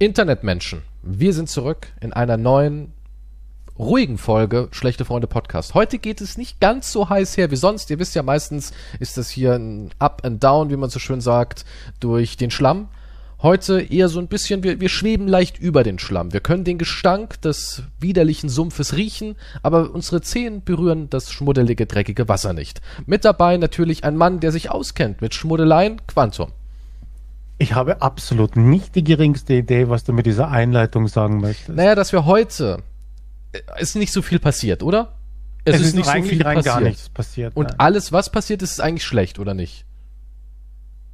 Internetmenschen, wir sind zurück in einer neuen, ruhigen Folge Schlechte Freunde Podcast. Heute geht es nicht ganz so heiß her wie sonst. Ihr wisst ja, meistens ist das hier ein Up and Down, wie man so schön sagt, durch den Schlamm. Heute eher so ein bisschen, wir, wir schweben leicht über den Schlamm. Wir können den Gestank des widerlichen Sumpfes riechen, aber unsere Zehen berühren das schmuddelige, dreckige Wasser nicht. Mit dabei natürlich ein Mann, der sich auskennt mit Schmuddeleien, Quantum. Ich habe absolut nicht die geringste Idee, was du mit dieser Einleitung sagen möchtest. Naja, dass wir heute äh, ist nicht so viel passiert, oder? Es, es ist, ist, nicht eigentlich so viel rein passiert. gar nichts passiert. Und nein. alles, was passiert ist, ist eigentlich schlecht, oder nicht?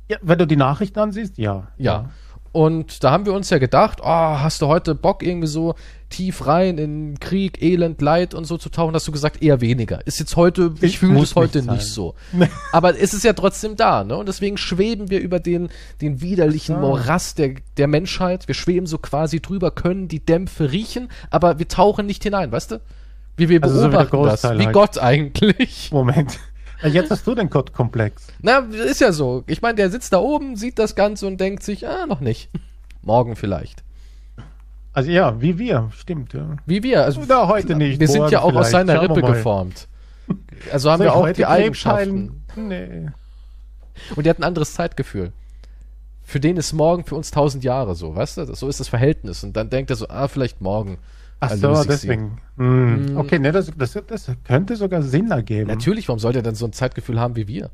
Ja, wenn du die Nachrichten ansiehst, ja. Ja. Und da haben wir uns ja gedacht, oh, hast du heute Bock irgendwie so tief rein in Krieg, Elend, Leid und so zu tauchen? Hast du gesagt, eher weniger. Ist jetzt heute, ich, fühle es heute nicht, nicht so. Aber es ist ja trotzdem da, ne? Und deswegen schweben wir über den, den widerlichen Morast der, der Menschheit. Wir schweben so quasi drüber, können die Dämpfe riechen, aber wir tauchen nicht hinein, weißt du? Wie wir beobachten also so das, wie halt. Gott eigentlich. Moment. Jetzt hast du den Gottkomplex. Na, ist ja so. Ich meine, der sitzt da oben, sieht das Ganze und denkt sich, ah, noch nicht. Morgen vielleicht. Also ja, wie wir, stimmt. Ja. Wie wir. Also, Na, heute nicht. Wir sind ja auch aus seiner Rippe geformt. Also haben wir auch die Eigenschaften. Nee. Und der hat ein anderes Zeitgefühl. Für den ist morgen für uns tausend Jahre so, weißt du? So ist das Verhältnis. Und dann denkt er so, ah, vielleicht morgen. Ach so, deswegen. Hm. Okay, ne, das, das, das könnte sogar Sinn ergeben. Natürlich, warum sollte er denn so ein Zeitgefühl haben wie wir?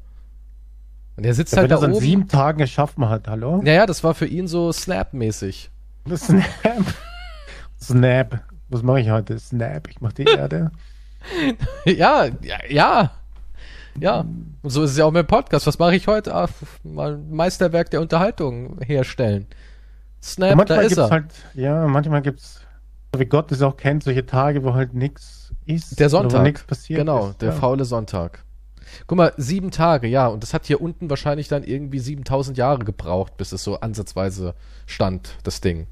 Und er sitzt ja, halt wenn da oben. sieben Tagen geschaffen hat, hallo? Naja, das war für ihn so Snap-mäßig. Snap. Snap. Was mache ich heute? Snap. Ich mache die Erde. ja, ja, ja. Ja. Und so ist es ja auch mit dem Podcast. Was mache ich heute? Ach, mal ein Meisterwerk der Unterhaltung herstellen. Snap, da ist er. Halt, ja, manchmal gibt es wie Gott es auch kennt, solche Tage, wo halt nichts ist. Der Sonntag. Wo nichts passiert genau, ist. der ja. faule Sonntag. Guck mal, sieben Tage, ja, und das hat hier unten wahrscheinlich dann irgendwie 7000 Jahre gebraucht, bis es so ansatzweise stand, das Ding.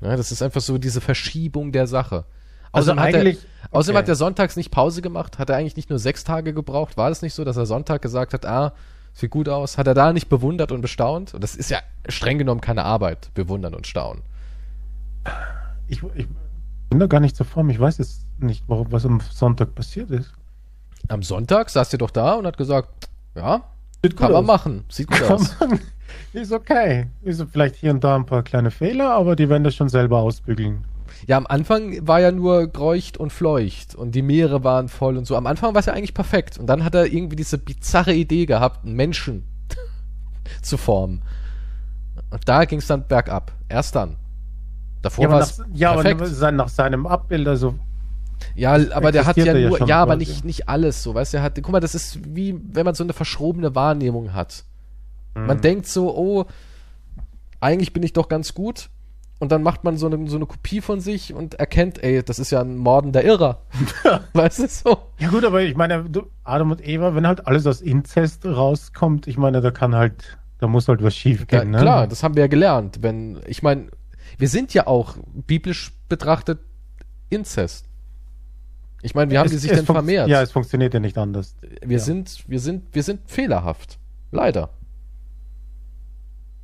Ja, das ist einfach so diese Verschiebung der Sache. Also außerdem, eigentlich, hat, er, außerdem hat er sonntags nicht Pause gemacht, hat er eigentlich nicht nur sechs Tage gebraucht. War das nicht so, dass er Sonntag gesagt hat, ah, sieht gut aus? Hat er da nicht bewundert und bestaunt? Und das ist ja streng genommen keine Arbeit, bewundern und staunen ich, ich bin da gar nicht so vor Ich weiß jetzt nicht, was am Sonntag passiert ist. Am Sonntag saß ihr doch da und hat gesagt, ja, Sieht kann man machen. Sieht gut kann aus. Man, ist okay. Ist vielleicht hier und da ein paar kleine Fehler, aber die werden das schon selber ausbügeln. Ja, am Anfang war ja nur greucht und fleucht und die Meere waren voll und so. Am Anfang war es ja eigentlich perfekt. Und dann hat er irgendwie diese bizarre Idee gehabt, einen Menschen zu formen. Und da ging es dann bergab. Erst dann. Davor ja, war es Ja, perfekt. aber nach seinem Abbild, also ja, aber der hat ja nur, ja, ja aber nicht, nicht alles so, weißt du, er hat, guck mal, das ist wie, wenn man so eine verschrobene Wahrnehmung hat. Mhm. Man denkt so, oh, eigentlich bin ich doch ganz gut. Und dann macht man so eine, so eine Kopie von sich und erkennt, ey, das ist ja ein mordender Irrer. weißt du so? Ja, gut, aber ich meine, du, Adam und Eva, wenn halt alles aus Inzest rauskommt, ich meine, da kann halt, da muss halt was schief gehen, ja, ne? Klar, das haben wir ja gelernt. Wenn, ich meine, wir sind ja auch biblisch betrachtet Inzest. Ich meine, wie haben es, die sich denn vermehrt? Ja, es funktioniert ja nicht anders. Wir ja. sind, wir sind, wir sind fehlerhaft. Leider.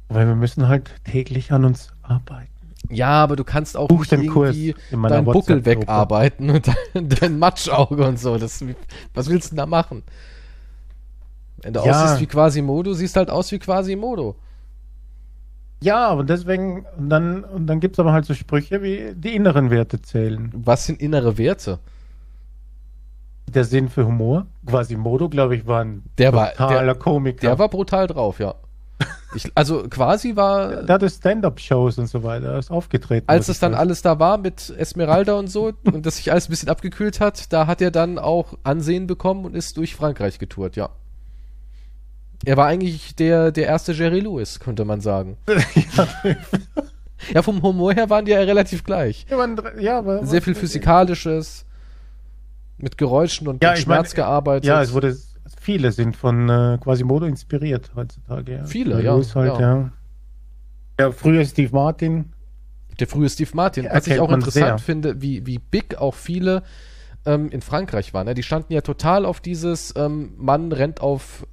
Weil wir müssen halt täglich an uns arbeiten. Ja, aber du kannst auch Buch nicht irgendwie deinen Buckel wegarbeiten und dein, dein Matschauge und so. Das, was willst du denn da machen? Wenn du ja. aussiehst wie Quasimodo, siehst halt aus wie Quasimodo. Ja, und deswegen, und dann, und dann gibt es aber halt so Sprüche wie die inneren Werte zählen. Was sind innere Werte? Der Sinn für Humor. Quasi Modo, glaube ich, war ein der brutaler der, Komiker. Der war brutal drauf, ja. Ich, also quasi war. Der, hatte Stand-up-Shows und so weiter, ist aufgetreten. Als es dann weiß. alles da war mit Esmeralda und so und das sich alles ein bisschen abgekühlt hat, da hat er dann auch Ansehen bekommen und ist durch Frankreich getourt, ja. Er war eigentlich der, der erste Jerry Lewis, könnte man sagen. ja, vom Humor her waren die ja relativ gleich. Ja, man, ja, aber, Sehr viel Physikalisches, mit Geräuschen und ja, mit Schmerz mein, gearbeitet. Ja, es wurde, viele sind von äh, Quasimodo inspiriert heutzutage. Ja. Viele, ja, halt, ja. Ja, früher Steve Martin. Der frühe Steve Martin. Was ich auch interessant sehr. finde, wie, wie big auch viele ähm, in Frankreich waren. Ne? Die standen ja total auf dieses ähm, Mann rennt auf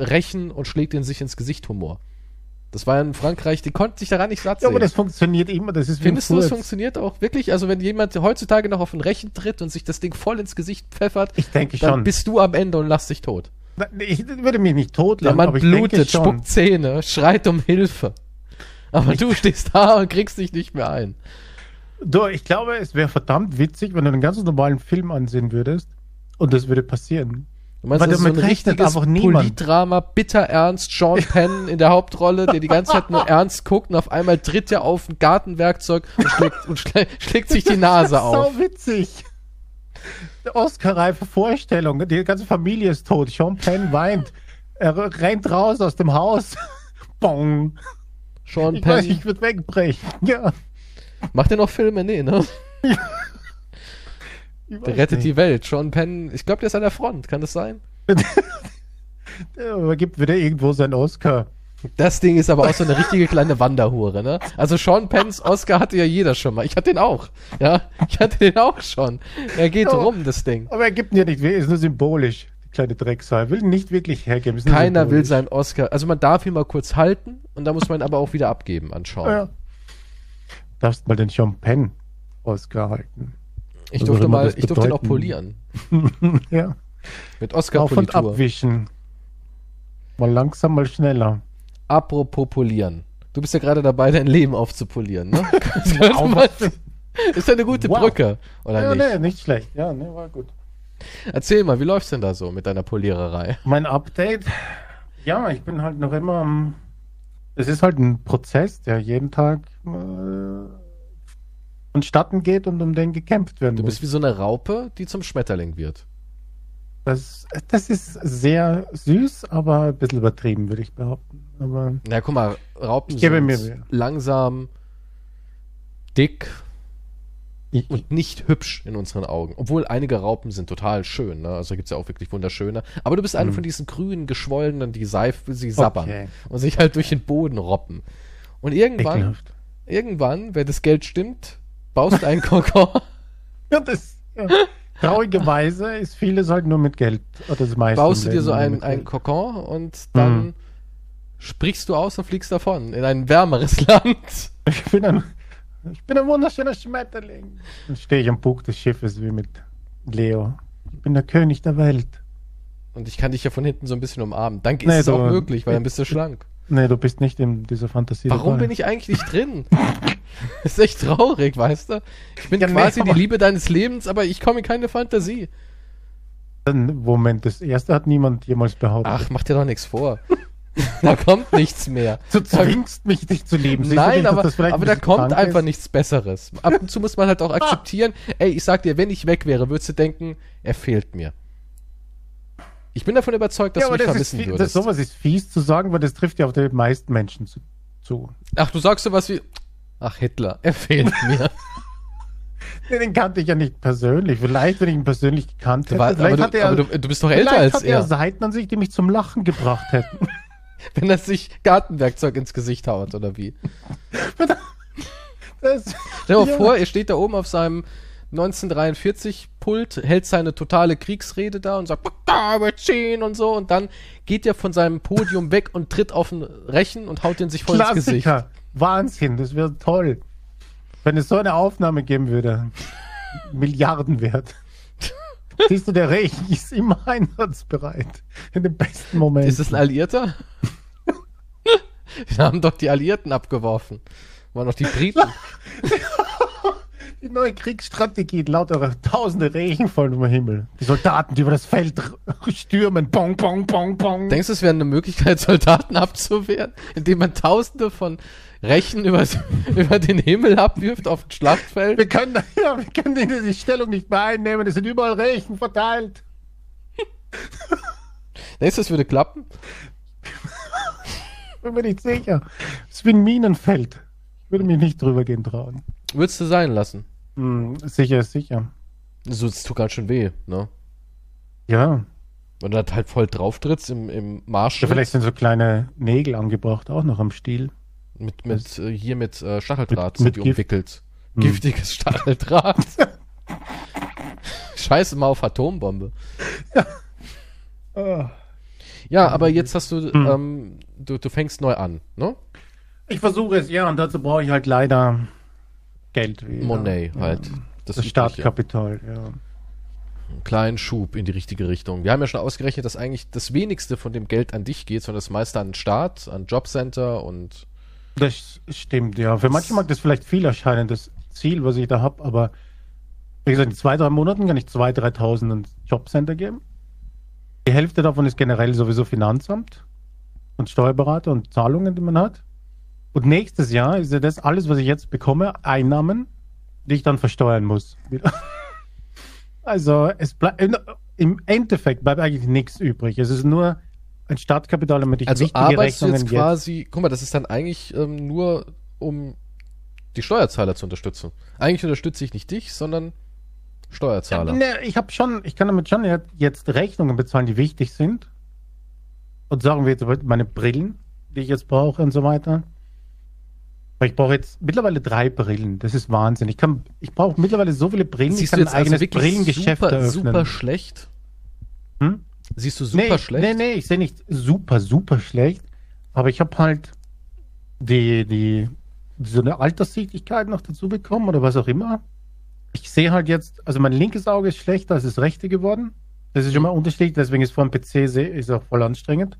rächen und schlägt ihn sich ins Gesicht Humor. Das war in Frankreich, die konnten sich daran nicht satt Ja, sehen. aber das funktioniert immer. Das ist Findest du, es funktioniert auch wirklich? Also wenn jemand heutzutage noch auf ein Rechen tritt und sich das Ding voll ins Gesicht pfeffert, Ich denke dann schon. bist du am Ende und lachst dich tot. Ich würde mich nicht Der totlachen, Mann aber ich denke blutet, spuckt Zähne, schreit um Hilfe. Aber du stehst da und kriegst dich nicht mehr ein. Du, ich glaube, es wäre verdammt witzig, wenn du einen ganz normalen Film ansehen würdest und das würde passieren. Du meinst, Weil das ist so ein damit rechnet richtiges einfach niemand. Politdrama, bitter ernst, Sean Penn in der Hauptrolle, der die ganze Zeit nur ernst guckt und auf einmal tritt er auf ein Gartenwerkzeug und schlägt, und schlä schlägt sich die Nase das ist auf. so witzig. Oscar-reife Vorstellung. Die ganze Familie ist tot. Sean Penn weint. Er rennt raus aus dem Haus. Bong. Sean Ich weiß, Penn. ich würde wegbrechen. Ja. Macht er noch Filme? Nee, ne? Der rettet nicht. die Welt. Sean Penn, ich glaube, der ist an der Front. Kann das sein? Er gibt wieder irgendwo seinen Oscar. Das Ding ist aber auch so eine richtige kleine Wanderhure, ne? Also Sean Penns Oscar hatte ja jeder schon mal. Ich hatte den auch. Ja, ich hatte den auch schon. Er geht Ja. rum, das Ding. Aber er gibt ihn ja nicht, ist nur symbolisch. Die kleine Drecksau. Er will ihn nicht wirklich hergeben. Keiner will symbolisch. seinen Oscar. Also man darf ihn mal kurz halten und da muss man ihn aber auch wieder abgeben an Sean. Ja. Darfst mal den Sean Penn Oscar halten. Ich Was durfte mal, ich durfte ihn auch polieren. ja. Mit Auf und abwischen. Mal langsam, mal schneller. Apropos polieren. Du bist ja gerade dabei, dein Leben aufzupolieren, ne? Das könnte man- ist ja eine gute Wow. Brücke, oder Ja, nicht? nee, nicht schlecht. Ja, nee, war gut. Erzähl mal, wie läuft's denn da so mit deiner Poliererei? Mein Update. Ja, ich bin halt noch immer am. Es ist halt ein Prozess, der jeden Tag äh, vonstatten geht und um den gekämpft werden Du muss. bist wie so eine Raupe, die zum Schmetterling wird. Das, das ist sehr süß, aber ein bisschen übertrieben, würde ich behaupten. Aber Na, guck mal, Raupen Ich gebe sind langsam, dick ich, und nicht hübsch in unseren Augen. Obwohl einige Raupen sind total schön, ne? Also gibt's ja auch wirklich wunderschöne. Aber du bist eine Mhm. von diesen grünen, geschwollenen, die Seife, sie sabbern Okay. und sich halt durch den Boden roppen. Und irgendwann, ekelhaft. irgendwann, wenn das Geld stimmt, baust du einen Kokon. Ja, das, ja. Traurigerweise ist vieles halt nur mit Geld. Oder das meiste. baust du dir so einen, einen. Kokon und dann Mhm. sprichst du aus und fliegst davon in ein wärmeres Land. Ich bin ein, ich bin ein wunderschöner Schmetterling. Dann stehe ich am Bug des Schiffes wie mit Leo. Ich bin der König der Welt. Und ich kann dich ja von hinten so ein bisschen umarmen. Dann ist Nee, es auch du- möglich, weil dann bist du schlank. Nee, du bist nicht in dieser Fantasie. Warum dabei. bin ich eigentlich nicht drin? ist echt traurig, weißt du? Ich bin Ja, nee, quasi die aber- Liebe deines Lebens, aber ich komme in keine Fantasie. Moment, das erste hat niemand jemals behauptet. Ach, mach dir doch nichts vor. da kommt nichts mehr. du zwingst mich, dich zu lieben. Siehst Nein, nicht, aber, aber da kommt einfach ist? nichts Besseres. Ab und zu muss man halt auch akzeptieren, ey, ich sag dir, wenn ich weg wäre, würdest du denken, er fehlt mir. Ich bin davon überzeugt, dass Ja, du aber mich das ist, vermissen das, würdest. sowas ist fies zu sagen, weil das trifft ja auf die meisten Menschen zu. zu. Ach, du sagst sowas wie, ach Hitler, er fehlt mir. Den kannte ich ja nicht persönlich. Vielleicht, wenn ich ihn persönlich gekannt hätte. war, aber vielleicht du, hat er, aber du, du bist doch älter als hat er er. Seiten an sich, die mich zum Lachen gebracht hätten. Wenn er sich Gartenwerkzeug ins Gesicht haut, oder wie? Das, Stell dir mal Ja. vor, er steht da oben auf seinem 1943-Pult, hält seine totale Kriegsrede da und sagt, "Da, wir ziehen und so, und dann geht er von seinem Podium weg und tritt auf ein Rechen und haut den sich voll ins Gesicht. Klassiker. Wahnsinn, das wäre toll. Wenn es so eine Aufnahme geben würde. Milliarden wert. Siehst du, der Rechen ist immer einsatzbereit. In den besten Momenten. Ist es ein Alliierter? Wir haben doch die Alliierten abgeworfen. Waren doch die Briten. Die neue Kriegsstrategie, lauter tausende Rechen fallen vom Himmel. Die Soldaten, die über das Feld stürmen. Bong, bong, bong, bong. Denkst du, es wäre eine Möglichkeit, Soldaten abzuwehren, indem man Tausende von Rechen über, über den Himmel abwirft auf ein Schlachtfeld? wir können, ja, wir können die, die Stellung nicht mehr einnehmen. Es sind überall Rechen verteilt. Denkst du, es würde klappen? Bin mir nicht sicher. Es ist wie ein Minenfeld. Ich würde mich nicht drüber gehen trauen. Würdest du sein lassen? Hm, sicher ist sicher. So, es tut ganz schön weh, ne? Ja. Wenn du halt voll drauf trittst im, im Marsch ja. Vielleicht sind so kleine Nägel angebracht, auch noch am Stiel. mit, mit äh, hier mit äh, Stacheldraht Mit- sind mit die Gift. umwickelt. Hm. Giftiges Stacheldraht. Scheiße mal auf Atombombe. Ah. Ja, aber jetzt hast du, Hm. ähm, du, du fängst neu an, ne? Ich versuche es, ja, und dazu brauche ich halt leider Geld. Wieder. Monet ja. halt. Das, übliche. Startkapital, ja. Einen kleinen Schub in die richtige Richtung. Wir haben ja schon ausgerechnet, dass eigentlich das wenigste von dem Geld an dich geht, sondern das meiste an den Staat, an Jobcenter und Das stimmt, ja. Für manche mag das vielleicht viel erscheinen, das Ziel, was ich da habe, aber wie gesagt, in zwei, drei Monaten kann ich 2.000, 3.000 ins Jobcenter geben. Die Hälfte davon ist generell sowieso Finanzamt und Steuerberater und Zahlungen, die man hat. Und nächstes Jahr ist ja das alles, was ich jetzt bekomme, Einnahmen, die ich dann versteuern muss. Also es bleibt im Endeffekt bleibt eigentlich nichts übrig. Es ist nur ein Startkapital, damit ich also wichtige Rechnungen jetzt quasi, guck mal, das ist dann eigentlich ähm, nur um die Steuerzahler zu unterstützen. Eigentlich unterstütze ich nicht dich, sondern Steuerzahler. Ne, ich habe schon, ich kann damit schon jetzt Rechnungen bezahlen, die wichtig sind. Und sagen wir jetzt meine Brillen, die ich jetzt brauche und so weiter. Ich brauche jetzt mittlerweile drei Brillen. Das ist Wahnsinn. Ich kann, ich brauche mittlerweile so viele Brillen, Siehst ich du kann jetzt ein eigenes also Brillengeschäft super, eröffnen. super schlecht? Hm? Siehst du super nee, schlecht? Nee, nee, ich sehe nicht super, super schlecht. Aber ich habe halt die, die, so eine Alterssichtigkeit noch dazu bekommen oder was auch immer. Ich sehe halt jetzt, also mein linkes Auge ist schlechter als das rechte geworden. Das ist schon mal unterschiedlich, deswegen ist vor dem PC sehe, ist auch voll anstrengend.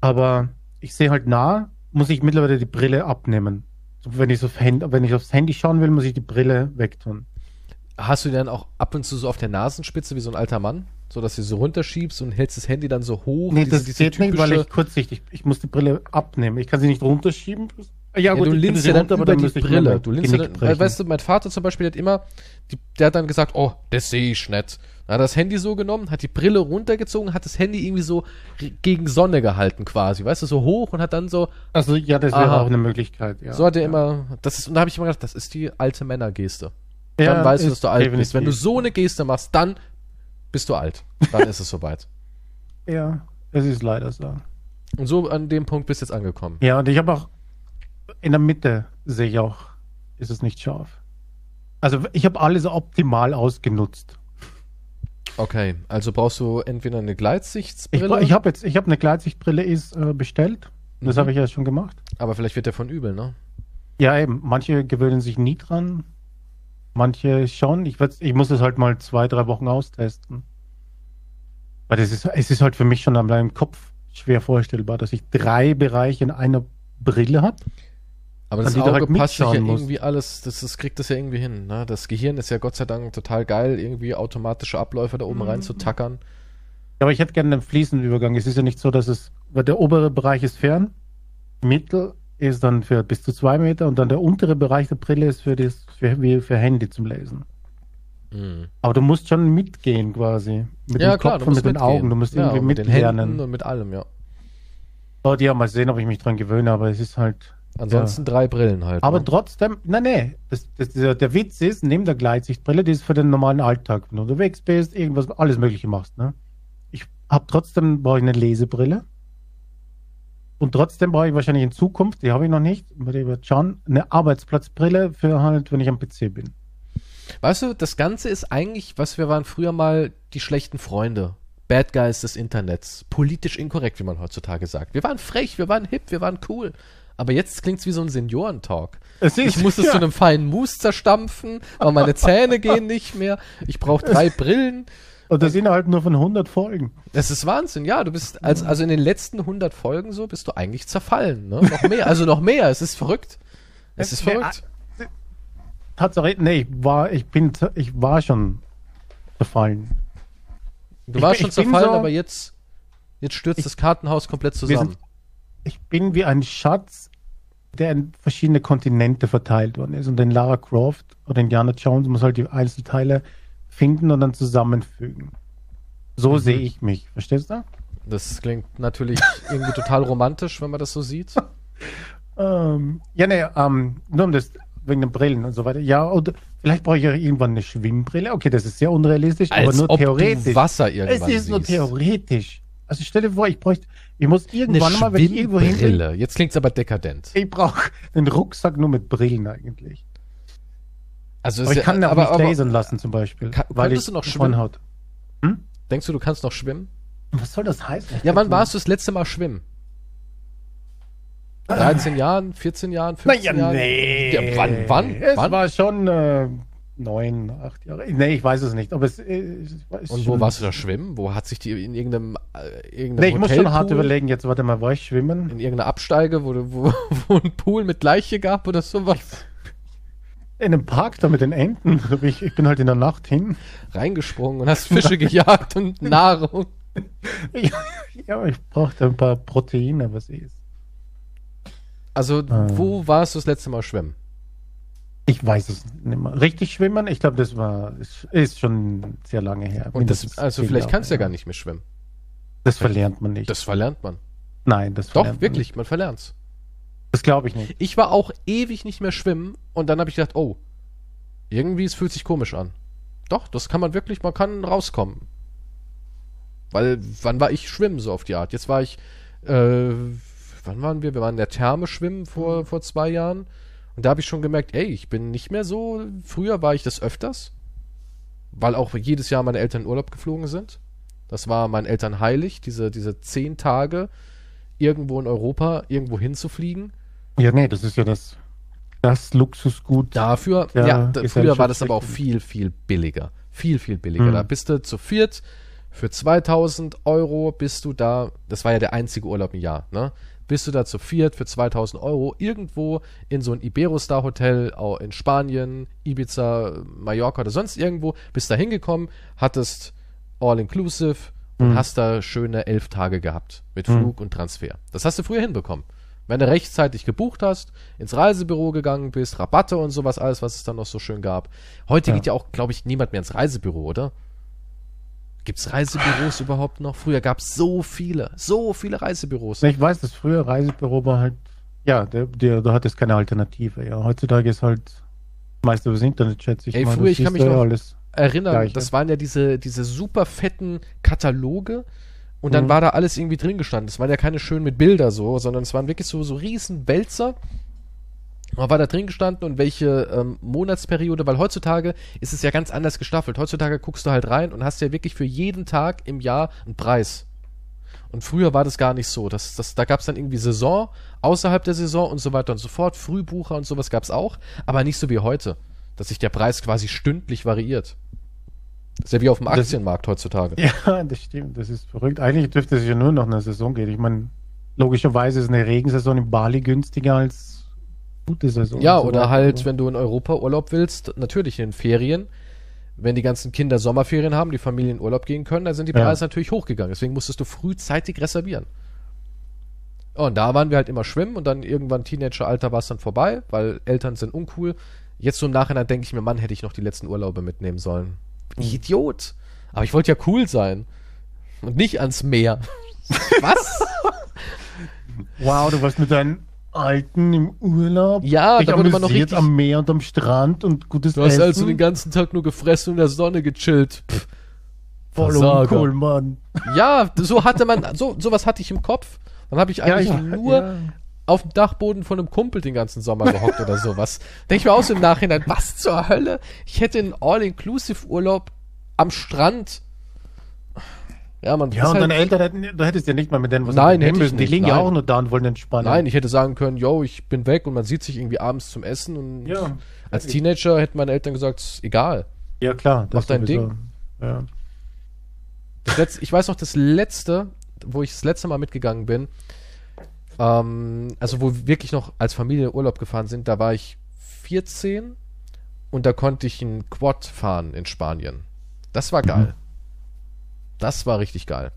Aber ich sehe halt nah, muss ich mittlerweile die Brille abnehmen. So, wenn, ich aufs Handy, wenn ich aufs Handy schauen will, muss ich die Brille wegtun. Hast du die dann auch ab und zu so auf der Nasenspitze wie so ein alter Mann? So dass du sie runterschiebst und hältst das Handy dann so hoch? Nee, diese- das diese geht nicht, weil typische- ich kurzsichtig, ich muss die Brille abnehmen. Ich kann sie nicht runterschieben. Ja, Ja, du linst sie ja dann runter, aber über die ich mir Brille. Du linst ja dann, brechen. weißt du, mein Vater zum Beispiel, hat immer, die, der hat dann gesagt, oh, das sehe ich nicht. Dann hat er das Handy so genommen, hat die Brille runtergezogen, hat das Handy irgendwie so gegen Sonne gehalten quasi, weißt du, so hoch und hat dann so, Also ja, das wäre Aha. auch eine Möglichkeit. Ja. so hat er ja. immer, das ist, und da habe ich immer gedacht, das ist die alte Männergeste. Ja, dann weißt du, dass du alt bist. definitiv. Wenn du so eine Geste machst, dann bist du alt. Dann ist es soweit. Ja, es ist leider so. Und so an dem Punkt bist du jetzt angekommen. Ja, und ich habe auch in der Mitte sehe ich auch, ist es nicht scharf. Also ich habe alles optimal ausgenutzt. Okay, also brauchst du entweder eine Ich, Gleitsichtsbrille, bra- ich habe jetzt, ich habe eine Gleitsichtbrille ist äh, bestellt. Das Mhm. habe ich ja schon gemacht. aber vielleicht wird der von übel, ne? Ja, eben. Manche gewöhnen sich nie dran. Manche schon. Ich, ich muss es halt mal zwei, drei Wochen austesten. Weil das ist, es ist halt für mich schon an meinem Kopf schwer vorstellbar, dass ich drei Bereiche in einer Brille habe. Aber das Auge halt passt sich ja irgendwie alles, das, das kriegt das ja irgendwie hin. Ne? Das Gehirn ist ja Gott sei Dank total geil, irgendwie automatische Abläufe da Mhm. oben rein zu tackern. Aber ich hätte gerne einen fließenden Übergang. Es ist ja nicht so, dass es, weil der obere Bereich ist fern, Mittel ist dann für bis zu zwei Meter und dann der untere Bereich der Brille ist für das, für, wie für Handy zum Lesen. Mhm. Aber du musst schon mitgehen quasi. Mit Ja, dem klar, Kopf du und musst mit den mitgehen. Augen. Du musst ja, irgendwie mit den Händen mitlernen. und mit allem, ja. Oh, ja, mal sehen, ob ich mich dran gewöhne, aber es ist halt. Ansonsten drei Brillen halt. Aber ne? trotzdem, nein, nein, das, das, der, der Witz ist, neben der Gleitsichtbrille, die ist für den normalen Alltag, wenn du unterwegs bist, irgendwas, alles Mögliche machst. Ne? Ich habe trotzdem, brauche ich eine Lesebrille. Und trotzdem brauche ich wahrscheinlich in Zukunft, die habe ich noch nicht, die wird schon, eine Arbeitsplatzbrille für halt, wenn ich am PC bin. Weißt du, das Ganze ist eigentlich, was wir waren früher mal die schlechten Freunde. Bad Guys des Internets. Politisch inkorrekt, wie man heutzutage sagt. Wir waren frech, wir waren hip, wir waren cool. Aber jetzt klingt's wie so ein Seniorentalk. Es Ich muss es zu einem feinen Mousse zerstampfen, aber meine Zähne gehen nicht mehr. Ich brauche drei Brillen. Und das innerhalb nur von 100 Folgen. Das ist Wahnsinn, ja. Du bist, als, also in den letzten 100 Folgen so, bist du eigentlich zerfallen, ne? Noch mehr, also noch mehr. Es ist verrückt. Es ist verrückt. Tatsache, nee, ich war, ich bin, ich war schon verfallen. Du warst schon zerfallen, so- aber jetzt, jetzt stürzt Ich- das Kartenhaus komplett zusammen. sind, ich bin wie ein Schatz, der in verschiedene Kontinente verteilt worden ist. Und in Lara Croft oder Indiana Jones muss halt die Einzelteile finden und dann zusammenfügen. So Mhm. sehe ich mich. Verstehst du? Das klingt natürlich irgendwie total romantisch, wenn man das so sieht. Ähm, ja, nee, ähm, nur um das, wegen den Brillen und so weiter. Ja, oder vielleicht brauche ich ja irgendwann eine Schwimmbrille. Okay, das ist sehr unrealistisch, aber Als nur ob theoretisch. du Wasser es irgendwann ist nur siehst. theoretisch. Also stell dir vor, ich bräuchte, ich muss irgendwann mal, wenn ich irgendwo hin Schwimmbrille. Jetzt klingt's aber dekadent. ich brauche einen Rucksack nur mit Brillen eigentlich. Also Aber ist ich kann ja, aber, nicht aber, lasern lassen zum Beispiel. Kann- weil könntest ich du noch schwimmen? Hornhaut. Denkst du, du kannst noch schwimmen? Was soll das heißen? Ja, wann warst du das letzte Mal schwimmen? 13 Jahren, 14 Jahren, 15 Naja, Jahren? nee. Ja, wann, wann, Es wann? war schon äh, neun, acht Jahre. Nee, ich weiß es nicht. Aber es, äh, es Und schon- wo warst du da schwimmen? Wo hat sich die in irgendeinem, äh, irgendeinem Nee, ich muss schon hart Hotelpool, überlegen. Jetzt warte mal, war ich schwimmen? In irgendeiner Absteige, wo, wo, wo ein Pool mit Leiche gab oder sowas? In einem Park da mit den Enten. Ich, ich bin halt in der Nacht hin. Reingesprungen und hast Fische gejagt und Nahrung. ja, ich brauchte ein paar Proteine, was ist. Also, Ah. wo warst du das letzte Mal schwimmen? Ich weiß es nicht mehr. Richtig schwimmen? Ich glaube, das war ist, schon sehr lange her. Und das, also vielleicht Jahre, kannst du ja gar nicht mehr schwimmen. Das verlernt man nicht. Das verlernt man. Nein, das Doch, verlernt man wirklich, man verlernt's. nicht. Das glaube ich nicht. Ich war auch ewig nicht mehr schwimmen und dann habe ich gedacht, oh, irgendwie es fühlt sich komisch an. Doch, das kann man wirklich, man kann rauskommen. Weil, wann war ich schwimmen so auf die Art? Jetzt war ich, äh, wann waren wir? Wir waren in der Therme schwimmen vor, vor zwei Jahren. Und da habe ich schon gemerkt, ey, ich bin nicht mehr so, früher war ich das öfters. Weil auch jedes Jahr meine Eltern in Urlaub geflogen sind. Das war meinen Eltern heilig, diese, diese zehn Tage irgendwo in Europa, irgendwo hinzufliegen. Ja, nee, das ist ja das, das Luxusgut. Dafür, ja, da, früher war das aber auch viel, viel billiger. Viel, viel billiger. Mhm. Da bist du zu viert für 2000 Euro bist du da, das war ja der einzige Urlaub im Jahr, ne? Bist du da zu viert für 2000 Euro irgendwo in so ein Iberostar-Hotel in Spanien, Ibiza, Mallorca oder sonst irgendwo, bist da hingekommen, hattest All-Inclusive und Mhm. hast da schöne elf Tage gehabt mit Mhm. Flug und Transfer. Das hast du früher hinbekommen. Wenn du rechtzeitig gebucht hast, ins Reisebüro gegangen bist, Rabatte und sowas, alles, was es dann noch so schön gab. Heute Ja. geht ja auch, glaube ich, niemand mehr ins Reisebüro, oder? Gibt's Reisebüros überhaupt noch? Früher gab es so viele, so viele Reisebüros. Ich weiß, das frühe Reisebüro war halt, ja, der, der, du hattest keine Alternative. Ja, heutzutage ist halt meist über das Internet, schätze ich Ey, mal. früher, ich kann mich noch- alles. Erinnern, Gleiche. das waren ja diese, diese super fetten Kataloge und dann Mhm. war da alles irgendwie drin gestanden. Das waren ja keine schön mit Bilder so, sondern es waren wirklich so, so riesen Wälzer. Man war da drin gestanden und welche ähm, Monatsperiode, weil heutzutage ist es ja ganz anders gestaffelt. Heutzutage guckst du halt rein und hast ja wirklich für jeden Tag im Jahr einen Preis. Und früher war das gar nicht so. Das, das, da gab es dann irgendwie Saison, außerhalb der Saison und so weiter und so fort. Frühbucher und sowas gab es auch, aber nicht so wie heute, dass sich der Preis quasi stündlich variiert. Das ist ja wie auf dem Das- Aktienmarkt heutzutage. Ja, das stimmt, das ist verrückt. Eigentlich dürfte es ja nur noch eine Saison gehen. Ich meine, logischerweise ist eine Regensaison in Bali günstiger als gute Saison. Ja, so oder weiter. halt, wenn du in Europa Urlaub willst, natürlich in den Ferien, wenn die ganzen Kinder Sommerferien haben, die Familien in Urlaub gehen können, dann sind die Ja. Preise natürlich hochgegangen. Deswegen musstest du frühzeitig reservieren. Ja, Und da waren wir halt immer schwimmen und dann irgendwann Teenageralter war es dann vorbei, weil Eltern sind uncool. Jetzt so im Nachhinein denke ich mir, Mann, hätte ich noch die letzten Urlaube mitnehmen sollen. Ich Idiot. Aber ich wollte ja cool sein. Und nicht ans Meer. Was? Wow, du warst mit deinen Alten im Urlaub. Ja, dich da wurde man noch richtig- am Meer und am Strand und gutes Du hast Essen. also den ganzen Tag nur gefressen und in der Sonne gechillt. Pff, Voll uncool, Mann. Ja, so hatte man, so sowas hatte ich im Kopf. Dann habe ich eigentlich ich- nur ja. auf dem Dachboden von einem Kumpel den ganzen Sommer gehockt oder sowas. Denke ich mir auch so im Nachhinein, was zur Hölle? Ich hätte einen All-Inclusive-Urlaub am Strand. Ja, man Ja, und halt, deine Eltern hätten, du hättest ja nicht mal mit denen was Nein, ich müssen. Die liegen ja auch nur da und wollen entspannen. Nein, ich hätte sagen können, yo, ich bin weg und man sieht sich irgendwie abends zum Essen und Ja. als Teenager hätten meine Eltern gesagt, egal. Ja, klar. Mach dein sowieso. Ja. Das letzte, ich weiß noch, das letzte, wo ich das letzte Mal mitgegangen bin, ähm, also wo wir wirklich noch als Familie in Urlaub gefahren sind, da war ich 14 und da konnte ich ein Quad fahren in Spanien. Das war geil. Das war richtig geil.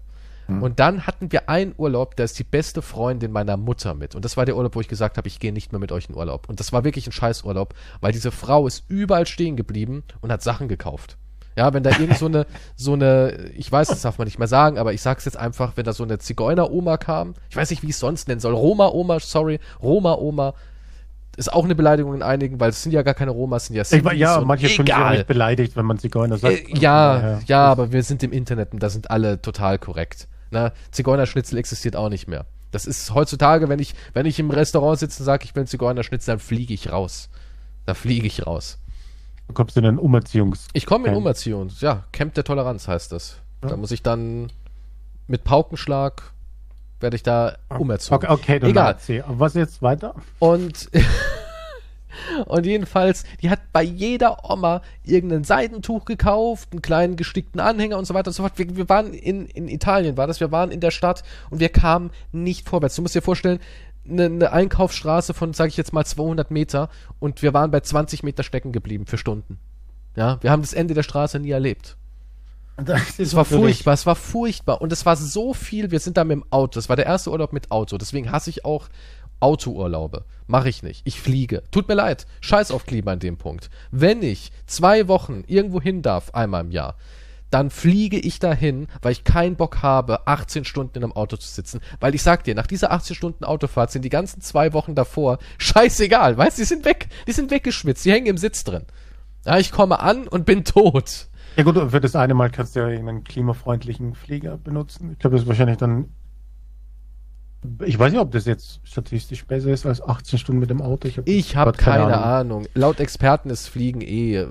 Und dann hatten wir einen Urlaub, da ist die beste Freundin meiner Mutter mit. Und das war der Urlaub, wo ich gesagt habe, ich gehe nicht mehr mit euch in Urlaub. Und das war wirklich ein Scheißurlaub, weil diese Frau ist überall stehen geblieben und hat Sachen gekauft. Ja, wenn da irgend so eine, so eine, ich weiß, das darf man nicht mehr sagen, aber ich sag's jetzt einfach, wenn da so eine Zigeuner-Oma kam, ich weiß nicht, wie ich es sonst nennen soll, Roma-Oma, sorry, Roma-Oma, ist auch eine Beleidigung in einigen, weil es sind ja gar keine Romas, es sind ja Ich, war- ja, manche fühlen sich auch nicht beleidigt, wenn man Zigeuner sagt. Äh, ja, ja, aber wir sind im Internet und da sind alle total korrekt. Ne? Zigeunerschnitzel existiert auch nicht mehr. Das ist heutzutage, wenn ich, wenn ich im Restaurant sitze und sage, ich will Zigeunerschnitzel, dann fliege ich raus. Da fliege ich raus. Du kommst in einen Umerziehungs... Ich komme in Camp. Umerziehung. Ja, Camp der Toleranz heißt das. Da Ja. muss ich dann mit Paukenschlag werde ich da umerzogen. Okay, okay du Egal. Aber was jetzt weiter? Und, und jedenfalls, die hat bei jeder Oma irgendein Seidentuch gekauft, einen kleinen gestickten Anhänger und so weiter und so fort. Wir, wir waren in, in Italien, war das, wir waren in der Stadt und wir kamen nicht vorwärts. Du musst dir vorstellen, eine, eine Einkaufsstraße von, sage ich jetzt mal, 200 Meter und wir waren bei 20 Meter stecken geblieben für Stunden. Ja, wir haben das Ende der Straße nie erlebt. Das Es war furchtbar, es war furchtbar. Und es war so viel, wir sind da mit dem Auto. Das war der erste Urlaub mit Auto. Deswegen hasse ich auch Autourlaube. Mache ich nicht. Ich fliege. Tut mir leid. Scheiß auf Klima an dem Punkt. Wenn ich zwei Wochen irgendwo hin darf, einmal im Jahr, dann fliege ich dahin, weil ich keinen Bock habe, 18 Stunden in einem Auto zu sitzen. Weil ich sag dir, nach dieser 18 Stunden Autofahrt sind die ganzen zwei Wochen davor scheißegal. Weißt du, die sind weg. Die sind weggeschwitzt. Die hängen im Sitz drin. Ja, ich komme an und bin tot. Ja gut, für das eine Mal kannst du ja irgendeinen klimafreundlichen Flieger benutzen. Ich glaube, das ist wahrscheinlich dann. Ich weiß nicht, ob das jetzt statistisch besser ist als 18 Stunden mit dem Auto. hab Ich habe grad keine, Ahnung. Laut Experten ist Fliegen eh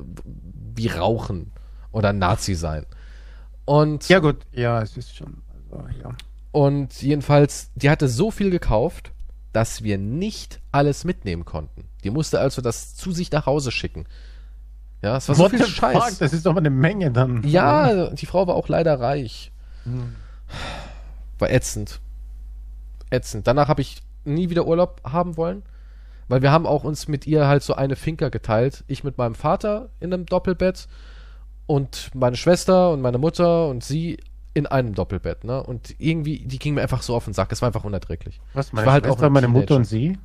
wie Rauchen oder Nazi sein. Und, Ja gut, ja, es ist schon. Also, ja. und jedenfalls, die hatte so viel gekauft, dass wir nicht alles mitnehmen konnten. Die musste also das zu sich nach Hause schicken. Ja, es war so What viel Scheiß. fuck? Das ist doch eine Menge dann. Ja, die Frau war auch leider reich. Hm. War ätzend. Ätzend. Danach habe ich nie wieder Urlaub haben wollen, weil wir haben auch uns mit ihr halt so eine Finca geteilt. Ich mit meinem Vater in einem Doppelbett und meine Schwester und meine Mutter und sie in einem Doppelbett, ne? Und irgendwie, die ging mir einfach so auf den Sack. Es war einfach unerträglich. Was, Ich meine war halt Schwester, auch ein meine Mutter Teenager. und sie?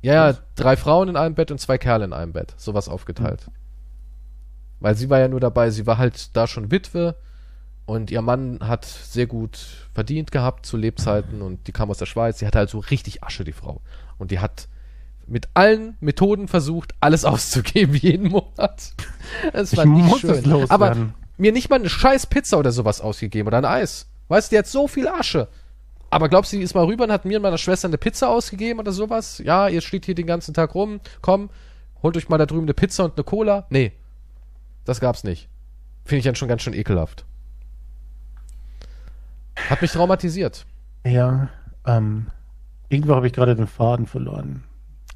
Ja, ja, drei Frauen in einem Bett und zwei Kerle in einem Bett. Sowas aufgeteilt. Weil sie war ja nur dabei, sie war halt da schon Witwe und ihr Mann hat sehr gut verdient gehabt zu Lebzeiten und die kam aus der Schweiz. Sie hatte halt so richtig Asche, die Frau. Und die hat mit allen Methoden versucht, alles auszugeben jeden Monat. Es Ich war nicht muss schön. es loswerden. Aber mir nicht mal eine scheiß Pizza oder sowas ausgegeben oder ein Eis. Weißt du, die hat so viel Asche. Aber glaubst du, die ist mal rüber und hat mir und meiner Schwester eine Pizza ausgegeben oder sowas? Ja, ihr steht hier den ganzen Tag rum. Komm, holt euch mal da drüben eine Pizza und eine Cola. Nee, das gab's nicht. Finde ich dann schon ganz schön ekelhaft. Hat mich traumatisiert. Ja, ähm, irgendwo habe ich gerade den Faden verloren.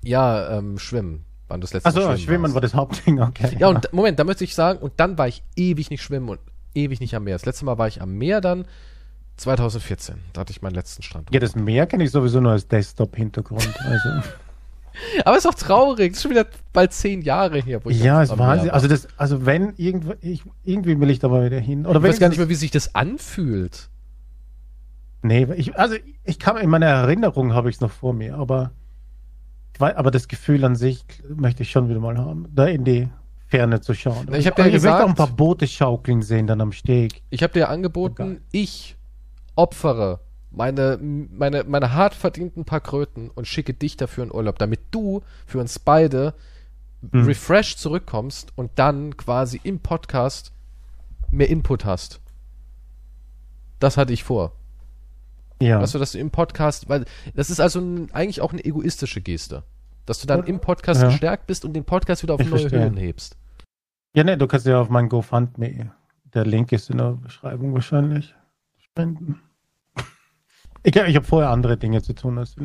Ja, ähm, Schwimmen. Wann du das letzte Achso, Schwimmen warst. war das Hauptding, okay. Ja, und Moment, da möchte ich sagen, und dann war ich ewig nicht schwimmen und ewig nicht am Meer. Das letzte Mal war ich am Meer dann 2014. Da hatte ich meinen letzten Strand. Ja, das Meer kenne ich sowieso nur als Desktop-Hintergrund. Also, Aber ist auch traurig. Das ist schon wieder bald zehn Jahre her. wo ich ja, Meer Wahnsinn. war. Also, das, also wenn irgendwo, ich, irgendwie will ich da mal wieder hin. Oder ich weiß gar nicht mehr, wie sich das anfühlt. Nee, ich, also ich kann in meiner Erinnerung habe ich es noch vor mir, aber, aber das Gefühl an sich möchte ich schon wieder mal haben, da in die Ferne zu schauen. Ich hab dir ja gesagt- auch ein paar Boote schaukeln sehen dann am Steg. Ich habe dir angeboten, Geil. ich opfere meine, meine, meine hart verdienten paar Kröten und schicke dich dafür in Urlaub, damit du für uns beide Hm. refreshed zurückkommst und dann quasi im Podcast mehr Input hast. Das hatte ich vor. Ja. Weißt du, dass du im Podcast, weil das ist also ein, eigentlich auch eine egoistische Geste. Dass du dann im Podcast Ja. gestärkt bist und den Podcast wieder auf Ich neue verstehe. Höhen hebst. ja, ne, du kannst ja auf mein GoFundMe, der Link ist in der Beschreibung wahrscheinlich, spenden. Ich, ich habe vorher andere Dinge zu tun, als,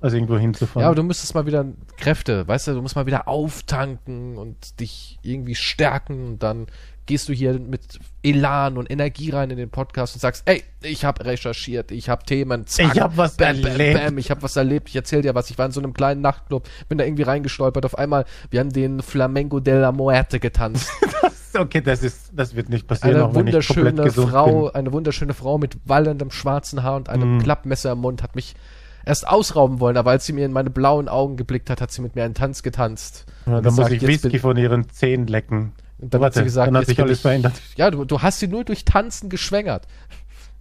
als irgendwo hinzufahren. Ja, aber du müsstest mal wieder Kräfte, weißt du, du musst mal wieder auftanken und dich irgendwie stärken und dann gehst du hier mit Elan und Energie rein in den Podcast und sagst, ey, ich habe recherchiert, ich habe Themen, zack, Ich hab was bam, bam, erlebt. bam, ich habe was erlebt, ich erzähl dir was, ich war in so einem kleinen Nachtclub, bin da irgendwie reingestolpert, auf einmal, wir haben den Flamenco della Muerte getanzt. okay, das ist, das wird nicht passieren, Eine wunderschöne Frau, bin. eine wunderschöne Frau mit wallendem schwarzen Haar und einem Mhm. Klappmesser im Mund hat mich erst ausrauben wollen, aber als sie mir in meine blauen Augen geblickt hat, hat sie mit mir einen Tanz getanzt. Ja, Und da muss ich Whisky bin- von ihren Zähnen lecken. Und dann hat sie gesagt, dann hat sich alles ich- verändert. Ja, du, du hast sie nur durch Tanzen geschwängert.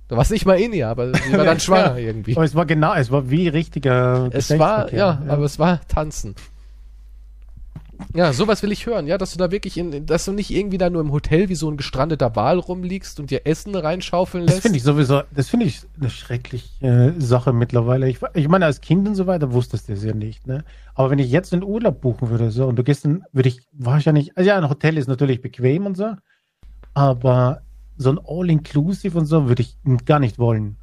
Du warst nicht mal in ihr, aber sie war dann schwanger Ja. irgendwie. Aber es war genau, es war wie richtiger Es war, Geschlechtsverkehr, ja, aber es war Tanzen. Ja, sowas will ich hören, ja, dass du da wirklich in, dass du nicht irgendwie da nur im Hotel wie so ein gestrandeter Wal rumliegst und dir Essen reinschaufeln Das lässt. finde ich sowieso, das finde ich eine schreckliche äh, Sache mittlerweile. Ich, ich meine, als Kind und so weiter wusstest du das ja nicht, ne? Aber wenn ich jetzt einen Urlaub buchen würde, so, und du gehst dann, würde ich wahrscheinlich, also ja, ein Hotel ist natürlich bequem und so, aber so ein All-Inclusive und so würde ich gar nicht wollen.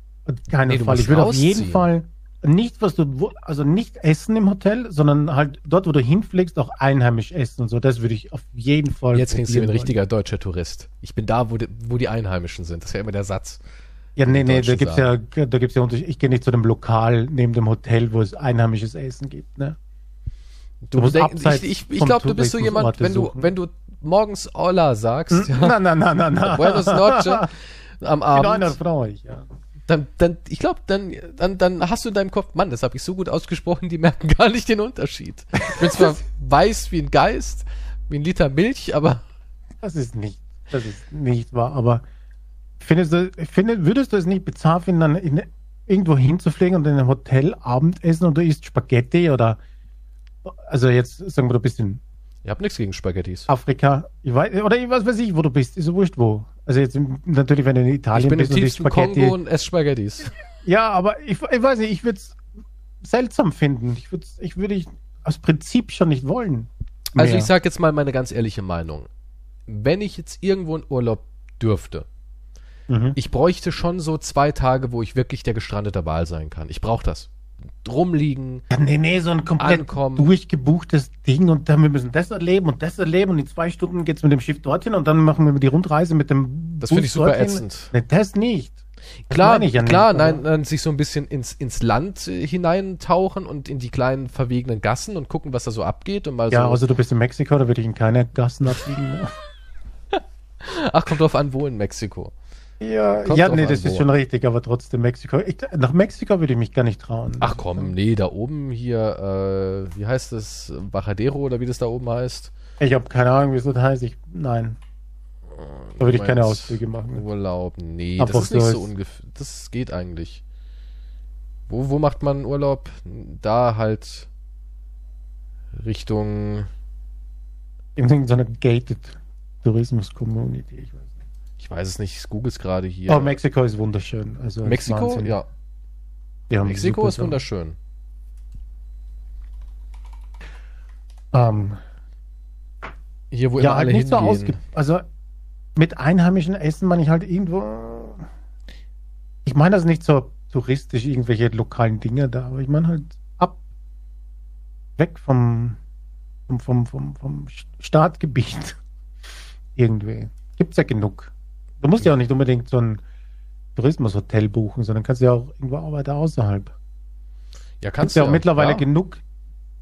Keinen Nee, Fall. Ich würde auf jeden. Fall nicht, was du, also nicht essen im Hotel, sondern halt dort, wo du hinfliegst, auch einheimisch essen und so. Das würde ich auf jeden Fall. Jetzt klingst du wie ein richtiger deutscher Tourist. Ich bin da, wo die, wo die Einheimischen sind. Das ist ja immer der Satz. Ja, nee, nee, da gibt's ja, da gibt's ja Unterschied. Ich gehe nicht zu dem Lokal neben dem Hotel, wo es einheimisches Essen gibt, ne? Du musst denk, ich ich, ich glaube, du bist so jemand, wenn du, suchen. wenn du morgens Hola sagst, ja, Na, na, na, na, na. Buenos noches am Genau, Abend, das freue ich, ja. Dann, dann, ich glaube, dann, dann, dann hast du in deinem Kopf, Mann, das habe ich so gut ausgesprochen, die merken gar nicht den Unterschied. Ich bin zwar weiß wie ein Geist, wie ein Liter Milch, aber Das ist nicht, das ist nicht wahr, aber findest du, findest, würdest du es nicht bizarr finden, dann in, irgendwo hinzufliegen und in einem Hotel Abendessen und du isst Spaghetti oder, also jetzt sagen wir, du bist in ihr habt nichts gegen Spaghettis. Afrika, ich weiß, oder ich was weiß ich, wo du bist, ist so wurscht wo. Also jetzt im- natürlich, wenn du in Italien Ich bin im bist und isst tiefsten Spaghetti. Kongo und esse Spaghettis. Ja, aber ich, ich weiß nicht, ich würde es seltsam finden. Ich würde ich würde ich aus Prinzip schon nicht wollen. Also Mehr. ich sage jetzt mal meine ganz ehrliche Meinung. Wenn ich jetzt irgendwo in Urlaub dürfte, Mhm. ich bräuchte schon so zwei Tage, wo ich wirklich der gestrandete Wal sein kann. Ich brauche das. Rumliegen, Ja, nee, nee, so ein komplett Ankommen. durchgebuchtes Ding und dann wir müssen das erleben und das erleben und in zwei Stunden geht's mit dem Schiff dorthin und dann machen wir die Rundreise mit dem Das finde ich super dorthin. ätzend. Nee, das nicht. Das Klar, ja klar, nicht, nein, nein, sich so ein bisschen ins, ins Land äh, hineintauchen und in die kleinen verwegenen Gassen und gucken, was da so abgeht und mal Ja, so. also du bist in Mexiko, da würde ich in keine Gassen abbiegen. Ach, kommt drauf an, wo in Mexiko. Ja, Kommt ja nee, das wo. ist schon richtig, aber trotzdem Mexiko. Ich, nach Mexiko würde ich mich gar nicht trauen. Ach komm, nee, da oben hier, äh, wie heißt das? Bajadero oder wie das da oben heißt? Ich habe keine Ahnung, wieso das heißt. Ich, nein. Da würde ich keine Ausflüge machen. Urlaub, nee, Einfach das ist nicht so so ungefähr. Das geht eigentlich. Wo, wo macht man Urlaub? Da halt Richtung. In irgendeiner gated Tourismus-Community. Ich weiß nicht. Ich weiß es nicht, ich google es gerade hier. Oh, Mexiko ist wunderschön. Also Mexiko? Wahnsinn. Ja. Mexiko ist Sachen. wunderschön. Ähm, Hier, wo ja, immer halt alle nicht so hingehen. ausge... Also mit einheimischen Essen meine ich halt irgendwo... Ich meine das nicht so touristisch, irgendwelche lokalen Dinge da, aber ich meine halt ab, weg vom, vom, vom, vom, vom Startgebiet irgendwie. Gibt's ja genug. Du musst ja auch nicht unbedingt so ein Tourismushotel buchen, sondern kannst ja auch irgendwo arbeiten außerhalb. ja, kannst ja du auch mittlerweile ja. genug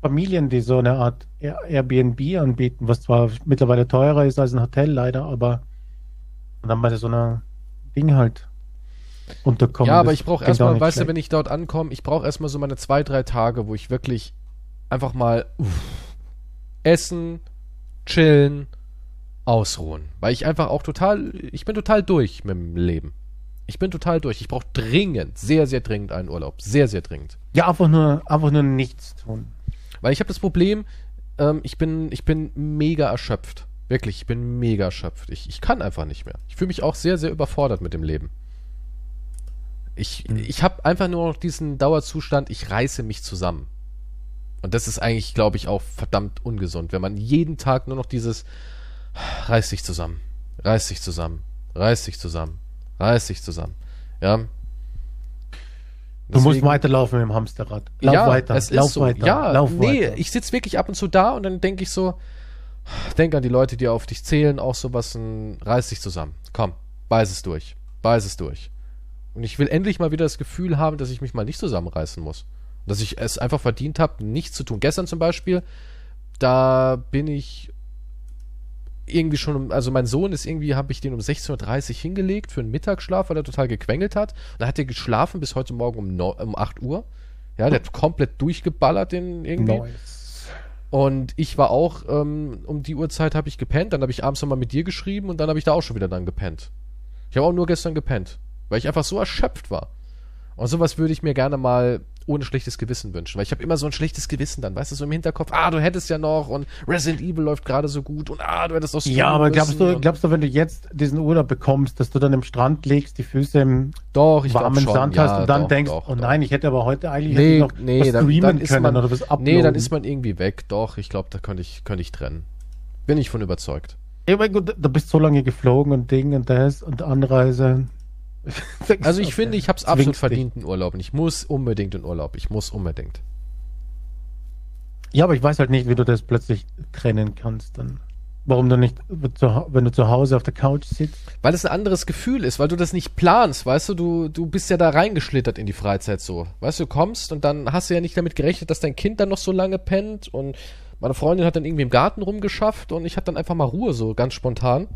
Familien, die so eine Art Air- Airbnb anbieten, was zwar mittlerweile teurer ist als ein Hotel leider, aber dann bei so einer Ding halt unterkommen. Ja, aber ich brauche erstmal, weißt du, schlecht. wenn ich dort ankomme, ich brauche erstmal so meine zwei, drei Tage, wo ich wirklich einfach mal uff, essen, chillen, ausruhen. Weil ich einfach auch total, ich bin total durch mit dem Leben. Ich bin total durch. Ich brauche dringend, sehr, sehr dringend einen Urlaub. Sehr, sehr dringend. Ja, einfach nur, einfach nur nichts tun. Weil ich habe das Problem, ähm, ich, bin, ich bin mega erschöpft. Wirklich, ich bin mega erschöpft. Ich, ich kann einfach nicht mehr. Ich fühle mich auch sehr, sehr überfordert mit dem Leben. Ich, Hm. ich habe einfach nur noch diesen Dauerzustand, ich reiße mich zusammen. Und das ist eigentlich, glaube ich, auch verdammt ungesund, wenn man jeden Tag nur noch dieses reiß dich zusammen, reiß dich zusammen, reiß dich zusammen, reiß dich zusammen. Ja. Du musst Deswegen- weiterlaufen im Hamsterrad. Lauf ja, weiter, es lauf ist so. weiter, Ja, lauf nee, weiter. ich sitze wirklich ab und zu da und dann denke ich so, denk an die Leute, die auf dich zählen, auch sowas, ein, reiß dich zusammen. Komm, beiß es durch. Beiß es durch. Und ich will endlich mal wieder das Gefühl haben, dass ich mich mal nicht zusammenreißen muss. Dass ich es einfach verdient habe, nichts zu tun. Gestern zum Beispiel, da bin ich irgendwie schon, um- also mein Sohn ist irgendwie, habe ich den um 16.30 Uhr hingelegt für einen Mittagsschlaf, weil er total gequengelt hat. Und dann hat er geschlafen bis heute Morgen um, neu- um 8 Uhr. Ja, der hat komplett durchgeballert den irgendwie. Nice. Und ich war auch, ähm, um die Uhrzeit habe ich gepennt, dann habe ich abends nochmal mit dir geschrieben und dann habe ich da auch schon wieder dann gepennt. Ich habe auch nur gestern gepennt, weil ich einfach so erschöpft war. Und sowas würde ich mir gerne mal ohne schlechtes Gewissen wünschen, weil ich habe immer so ein schlechtes Gewissen dann, weißt du, so im Hinterkopf, ah, du hättest ja noch und Resident Evil läuft gerade so gut und ah, du hättest doch Ja, aber glaubst du, glaubst du, wenn du jetzt diesen Urlaub bekommst, dass du dann im Strand legst, die Füße im doch, ich warmen schon, Sand ja, hast und dann doch, denkst, doch, oh nein, ich hätte aber heute eigentlich Nee, ich noch nee, was dann, streamen dann ist können man, oder was uploaden. nee, dann ist man irgendwie weg. Doch, ich glaube, da könnte ich, könnte ich trennen. Bin ich von überzeugt. Ja, aber gut, du bist so lange geflogen und Ding und das und Anreise. Also ich finde, ich habe es absolut verdient, einen Urlaub. Und ich muss unbedingt in Urlaub. Ich muss unbedingt. Ja, aber ich weiß halt nicht, wie du das plötzlich trennen kannst dann. Warum du nicht, wenn du zu Hause auf der Couch sitzt? Weil es ein anderes Gefühl ist, weil du das nicht planst, weißt du, du, du bist ja da reingeschlittert in die Freizeit so. Weißt du, du kommst und dann hast du ja nicht damit gerechnet, dass dein Kind dann noch so lange pennt und meine Freundin hat dann irgendwie im Garten rumgeschafft und ich hatte dann einfach mal Ruhe, so ganz spontan.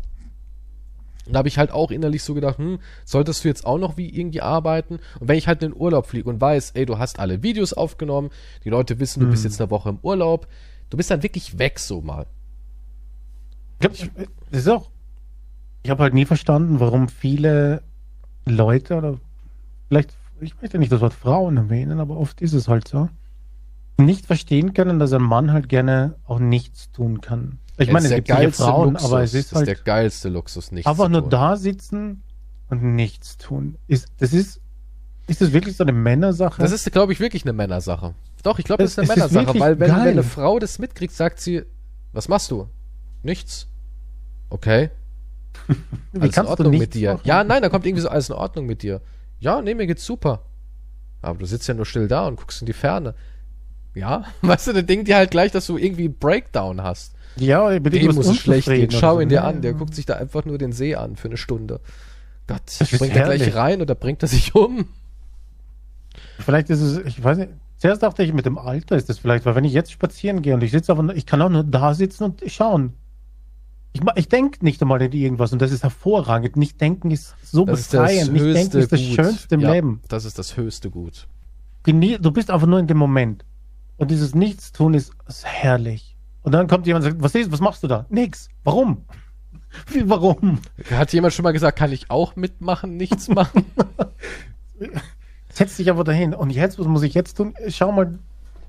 Und da habe ich halt auch innerlich so gedacht, hm, solltest du jetzt auch noch wie irgendwie arbeiten? Und wenn ich halt in den Urlaub fliege und weiß, ey, du hast alle Videos aufgenommen, die Leute wissen, du bist jetzt eine Woche im Urlaub, du bist dann wirklich weg so mal. Ich das ist auch. Ich habe halt nie verstanden, warum viele Leute oder vielleicht, ich möchte nicht das Wort Frauen erwähnen, aber oft ist es halt so, nicht verstehen können, dass ein Mann halt gerne auch nichts tun kann. Ich Das meine, ist es gibt geilste Frauen, Luxus. aber es ist das halt ist der geilste Luxus, nichts einfach nur da sitzen und nichts tun. Ist das ist ist das wirklich so eine Männersache? Das ist, glaube ich, wirklich eine Männersache. Doch, ich glaube, das Es- ist eine ist Männersache, wirklich weil wenn, wenn eine Frau das mitkriegt, sagt sie, was machst du? Nichts. Okay. Wie Alles in Ordnung mit dir. machen? Ja, nein, da kommt irgendwie so alles in Ordnung mit dir. Ja, nee, mir geht's super. Aber du sitzt ja nur still da und guckst in die Ferne. Ja, weißt du, dann denkt die halt gleich, dass du irgendwie einen Breakdown hast. Ja, mit Dem muss es schlecht gehen. Schau ihn dir an. Der guckt sich da einfach nur den See an für eine Stunde. Gott, bringt er gleich rein oder bringt er sich um? Vielleicht ist es, ich weiß nicht. Zuerst dachte ich, mit dem Alter ist das vielleicht, weil wenn ich jetzt spazieren gehe und ich sitze aber, ich kann auch nur da sitzen und schauen. Ich, ich denke nicht einmal in irgendwas und das ist hervorragend. Nicht denken ist so Das ist befreiend. Nicht denken ist das Gut. Schönste im ja, Leben. Das ist das höchste Gut. Genie du bist einfach nur in dem Moment. Und dieses Nichtstun ist, ist herrlich. Und dann kommt jemand und sagt, was ist, was machst du da? Nix. Warum? Wie, warum? Hat jemand schon mal gesagt, kann ich auch mitmachen, nichts machen? Setz dich aber dahin. Und jetzt, was muss ich jetzt tun? Schau mal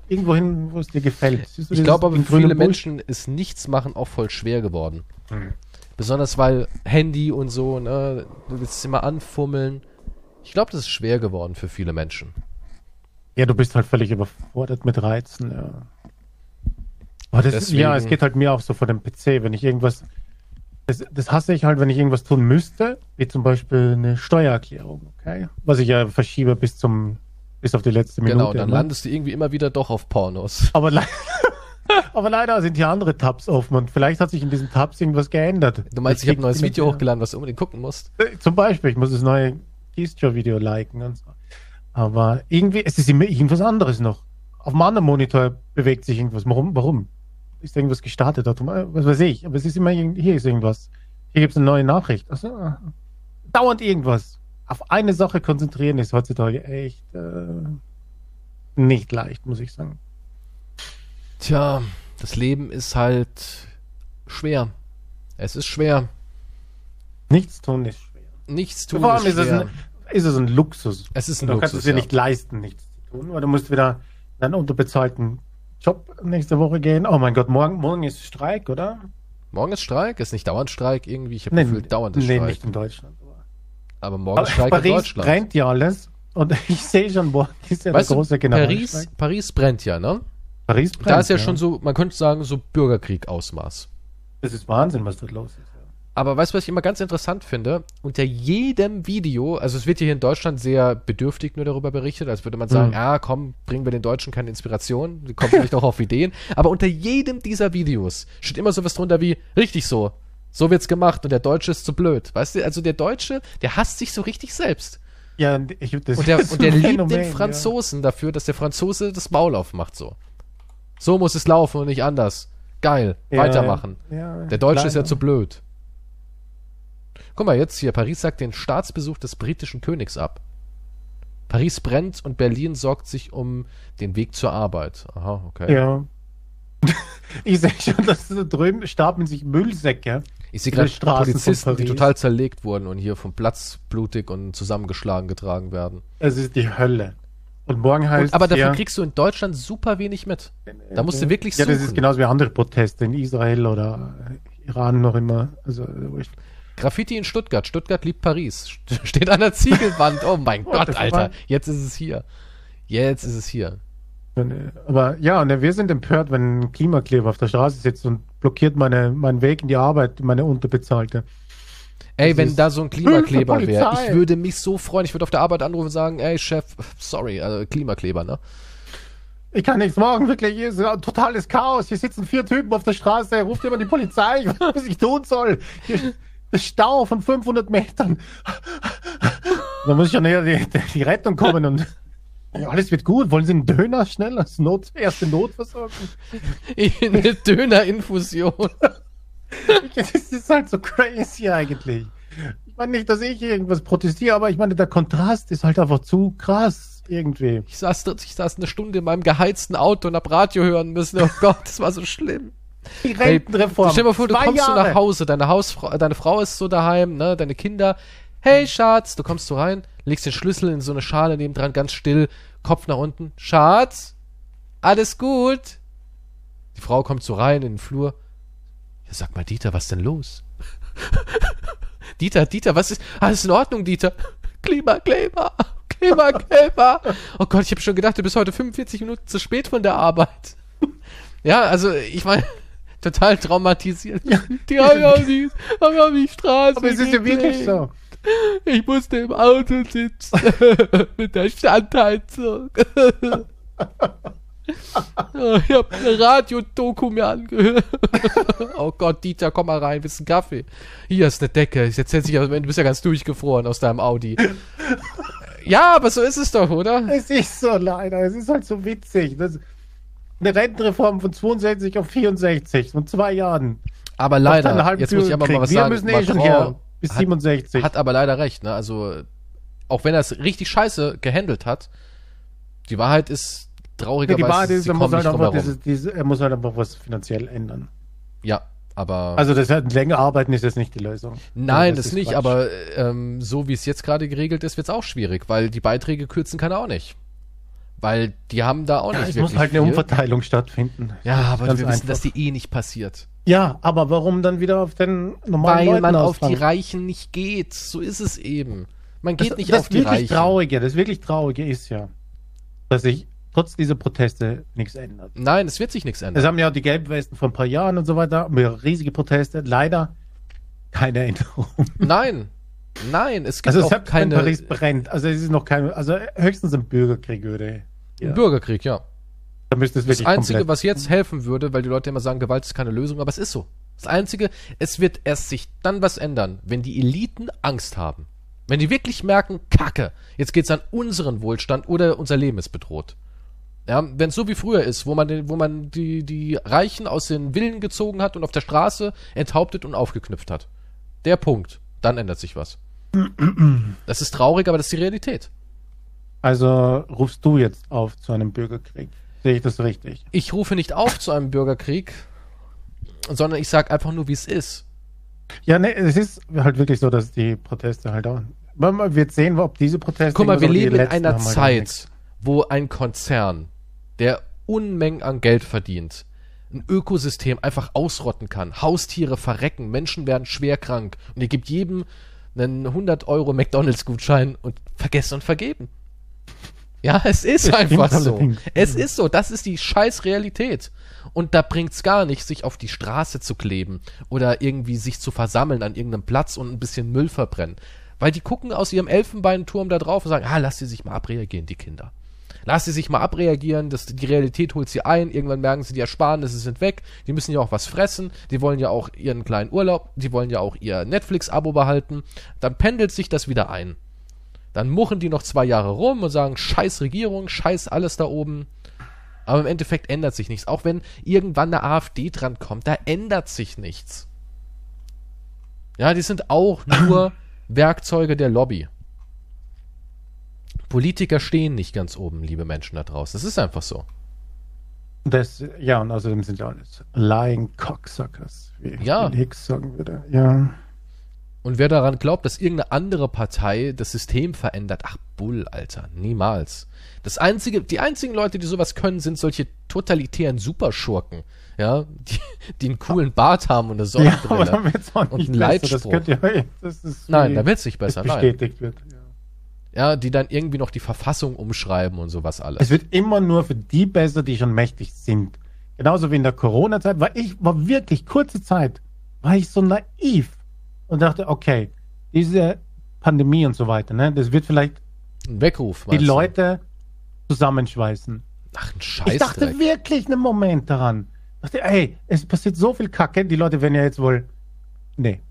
irgendwo hin, wo es dir gefällt. Ich glaube aber, für viele? Menschen ist nichts machen auch voll schwer geworden. Hm. Besonders weil Handy und so, ne, du willst es immer anfummeln. Ich glaube, das ist schwer geworden für viele Menschen. Ja, du bist halt völlig überfordert mit Reizen, ja. Aber das Deswegen- ja, es geht halt mir auch so vor dem PC, wenn ich irgendwas, das, das hasse ich halt, wenn ich irgendwas tun müsste, wie zum Beispiel eine Steuererklärung, okay? Was ich ja verschiebe bis zum, bis auf die letzte Minute. genau, dann ne? landest du irgendwie immer wieder doch auf Pornos. aber, le aber leider sind hier andere Tabs offen und vielleicht hat sich in diesen Tabs irgendwas geändert. Du meinst, ich habe ein neues Video hochgeladen, was du unbedingt gucken musst? Äh, Zum Beispiel, ich muss das neue Keystra-Video liken und so. Aber irgendwie, es ist immer irgendwas anderes noch. Auf dem anderen Monitor bewegt sich irgendwas. Warum? Warum? Ist irgendwas gestartet? Was weiß ich. Aber es ist immer, hier ist irgendwas. Hier gibt es eine neue Nachricht. Also, dauernd irgendwas. Auf eine Sache konzentrieren ist heutzutage echt äh, nicht leicht, muss ich sagen. Tja, das Leben ist halt schwer. Es ist schwer. Nichts tun ist schwer. Nichts tun Vor allem ist ist es, schwer. ein, ist es ein Luxus. es ist ein Du kannst Luxus, es dir ja. nicht leisten, nichts zu tun, weil du musst wieder in einen unterbezahlten Job nächste Woche gehen. Oh mein Gott, morgen, morgen ist Streik, oder? Morgen ist Streik, ist nicht dauernd Streik irgendwie. Ich habe gefühlt dauernd ist nee Streik. nicht in Deutschland. Aber morgen ist Aber Streik in Paris Deutschland. brennt ja alles. Und ich sehe schon, morgen ist ja Weißt der große Paris, Generalstreik. Paris brennt ja, ne? Paris brennt. da ist ja, schon so, man könnte sagen, so Bürgerkrieg-Ausmaß. Das ist Wahnsinn, was dort los ist. Ja. Aber weißt du, was ich immer ganz interessant finde? Unter jedem Video, also es wird hier in Deutschland sehr bedürftig nur darüber berichtet, als würde man sagen, Mhm. ja, komm, bringen wir den Deutschen keine Inspiration, die kommen vielleicht auch auf Ideen. Aber unter jedem dieser Videos steht immer sowas drunter wie, richtig so, so wird's gemacht und der Deutsche ist zu blöd. Weißt du, also der Deutsche, der hasst sich so richtig selbst. Ja, und ich, das Und der, ist und der liebt Phänomen, den Franzosen dafür, dass der Franzose das Maul aufmacht so. So muss es laufen und nicht anders. Geil, Ja. weitermachen. Ja, Der Deutsche ist ja leider. zu blöd. Guck mal, jetzt hier, Paris sagt den Staatsbesuch des britischen Königs ab. Paris brennt und Berlin sorgt sich um den Weg zur Arbeit. Aha, okay. Ja. Ich sehe schon, dass da drüben stapeln sich Müllsäcke. Ich sehe gerade Polizisten, die total zerlegt wurden und hier vom Platz blutig und zusammengeschlagen getragen werden. Es ist die Hölle. Und morgen heißt Und, aber dafür ja, kriegst du in Deutschland super wenig mit. Da musst du wirklich Ja, das suchen. ist genauso wie andere Proteste in Israel oder Iran noch immer. Also, wo ich- Graffiti in Stuttgart. Stuttgart liebt Paris. St- Steht an der Ziegelwand. Oh mein Gott, Alter. Jetzt ist es hier. Jetzt ist es hier. aber ja, und wir sind empört, wenn ein Klimakleber auf der Straße sitzt und blockiert meine, meinen Weg in die Arbeit, meine unterbezahlte. Ey, Das wenn da so ein Klimakleber wäre, ich würde mich so freuen. Ich würde auf der Arbeit anrufen und sagen, ey Chef, sorry, also Klimakleber, ne? Ich kann nichts machen, wirklich. Hier ist ein totales Chaos. Hier sitzen vier Typen auf der Straße. Ruft jemand die Polizei. Ich weiß was ich tun soll. Hier Stau von 500 Metern. Da muss schon eher die, die Rettung kommen und ja, alles wird gut. Wollen Sie einen Döner schnell als Not, erste Notversorgung? Eine Dönerinfusion. Das ist halt so crazy eigentlich. Ich meine nicht, dass ich irgendwas protestiere, aber ich meine, der Kontrast ist halt einfach zu krass irgendwie. Ich saß, ich saß eine Stunde in meinem geheizten Auto und hab Radio hören müssen. Oh Gott, das war so schlimm. Die Rentenreform. Stell dir mal vor, du Zwei kommst so nach Hause, deine Hausfrau, deine Frau ist so daheim, ne, deine Kinder. Hey Schatz, du kommst so rein, legst den Schlüssel in so eine Schale nebendran, ganz still, Kopf nach unten. Schatz, alles gut? Die Frau kommt so rein in den Flur. Ja, sag mal, Dieter, was denn los? Dieter, Dieter, was ist? Alles in Ordnung, Dieter? Klimakleber, Klimakleber. Oh Gott, ich habe schon gedacht, du bist heute 45 Minuten zu spät von der Arbeit. Ja, also ich meine, total traumatisiert. Die haben ja die, haben ja die Straße. Aber es ist ja wirklich so. Ich musste im Auto sitzen mit der Standheizung. ich habe eine Radiodoku mir angehört. oh Gott, Dieter, komm mal rein, willst einen Kaffee? Hier ist eine Decke. Jetzt dich, aber du bist ja ganz durchgefroren aus deinem Audi. ja, aber so ist es doch, oder? Es ist so leider. Es ist halt so witzig. Das, eine Rentenreform von 62 auf 64 von zwei Jahren. Aber leider, jetzt muss ich aber mal was Wir sagen. müssen eh schon her bis hat- 67. Hat aber leider recht, ne? Also, auch wenn er es richtig scheiße gehandelt hat, die Wahrheit ist Ja, traurigerweise, die Wahrheit ist, sie er muss, kommen halt einfach dieses, diese, er muss halt einfach was finanziell ändern. Ja, aber Also das halt länger arbeiten ist jetzt nicht die Lösung. nein, Also das, ist nicht, Quatsch. aber ähm, so wie es jetzt gerade geregelt ist, wird es auch schwierig, weil die Beiträge kürzen kann er auch nicht. Weil die haben da auch ja, nicht es muss halt eine viel. Umverteilung stattfinden. Ja, aber Ganz wir wissen, einfach. dass die eh nicht passiert. Ja, aber warum dann wieder auf den normalen Weil Leuten man auf die ausfangen? Reichen nicht geht. So ist es eben. Man geht das, nicht das auf die wirklich Reichen. Traurige, das wirklich Traurige ist ja, dass sich trotz dieser Proteste nichts ändert. Nein, es wird sich nichts ändern. Es haben ja die Gelbwesten vor ein paar Jahren und so weiter, haben ja riesige Proteste. Leider keine Änderung. Nein. Nein, es gibt Also auch selbst keine Paris brennt, also es ist noch kein, also höchstens ein Bürgerkrieg würde. Ja. Bürgerkrieg, ja. Da müsste es Das Einzige, was jetzt helfen würde, weil die Leute immer sagen, Gewalt ist keine Lösung, aber es ist so. Das Einzige, es wird erst sich dann was ändern, wenn die Eliten Angst haben. Wenn die wirklich merken, Kacke, jetzt geht's an unseren Wohlstand oder unser Leben ist bedroht. Ja, wenn es so wie früher ist, wo man, den, wo man die, die Reichen aus den Villen gezogen hat und auf der Straße enthauptet und aufgeknüpft hat. Der Punkt. Dann ändert sich was. Das ist traurig, aber das ist die Realität. Also rufst du jetzt auf zu einem Bürgerkrieg? Sehe ich das richtig? Ich rufe nicht auf zu einem Bürgerkrieg, sondern ich sage einfach nur, wie es ist. Ja, ne, es ist halt wirklich so, dass die Proteste halt auch. Man man wird sehen, ob diese Proteste. Guck mal, wir leben in einer halt. Zeit, wo ein Konzern, der Unmengen an Geld verdient, ein Ökosystem einfach ausrotten kann. Haustiere verrecken, Menschen werden schwer krank und ihr gebt jedem einen 100 Euro McDonalds-Gutschein und vergessen und vergeben. Ja, es ist einfach so. allerdings. Es ist so. Das ist die scheiß Realität. Und da bringt's gar nicht, sich auf die Straße zu kleben oder irgendwie sich zu versammeln an irgendeinem Platz und ein bisschen Müll verbrennen. Weil die gucken aus ihrem Elfenbeinturm da drauf und sagen, ah, lass sie sich mal abreagieren, die Kinder. Lass sie sich mal abreagieren, das, die Realität holt sie ein, irgendwann merken sie, die Ersparnisse sind weg, die müssen ja auch was fressen, die wollen ja auch ihren kleinen Urlaub, die wollen ja auch ihr Netflix-Abo behalten, dann pendelt sich das wieder ein. Dann muchen die noch zwei Jahre rum und sagen, scheiß Regierung, scheiß alles da oben. Aber im Endeffekt ändert sich nichts. Auch wenn irgendwann eine AfD dran kommt, da ändert sich nichts. Ja, die sind auch nur Werkzeuge der Lobby. Politiker stehen nicht ganz oben, liebe Menschen da draußen. Das ist einfach so. Das, ja, und außerdem sind ja alles lying cocksuckers, wie Ja. Hicks sagen würde. Ja. Und wer daran glaubt, dass irgendeine andere Partei das System verändert, ach Bull, Alter, niemals. Das einzige, die einzigen Leute, die sowas können, sind solche totalitären Superschurken, ja, die, die einen coolen Bart haben und eine ja, Sonnenbrille. wird es auch und nicht ein besser. Leitspruch. Ja, ist nein, da wird's nicht das besser, nein. bestätigt wird. Ja. Ja, die dann irgendwie noch die Verfassung umschreiben und sowas alles. Es wird immer nur für die besser, die schon mächtig sind. Genauso wie in der Corona-Zeit, weil ich war wirklich kurze Zeit, war ich so naiv und dachte, okay, diese Pandemie und so weiter, ne, das wird vielleicht Ein Weckruf. die meinst du? Leute zusammenschweißen. Ach, ein Ich Scheißdreck. dachte wirklich einen Moment daran. Ich dachte, ey, es passiert so viel Kacke, die Leute werden ja jetzt wohl. Nee,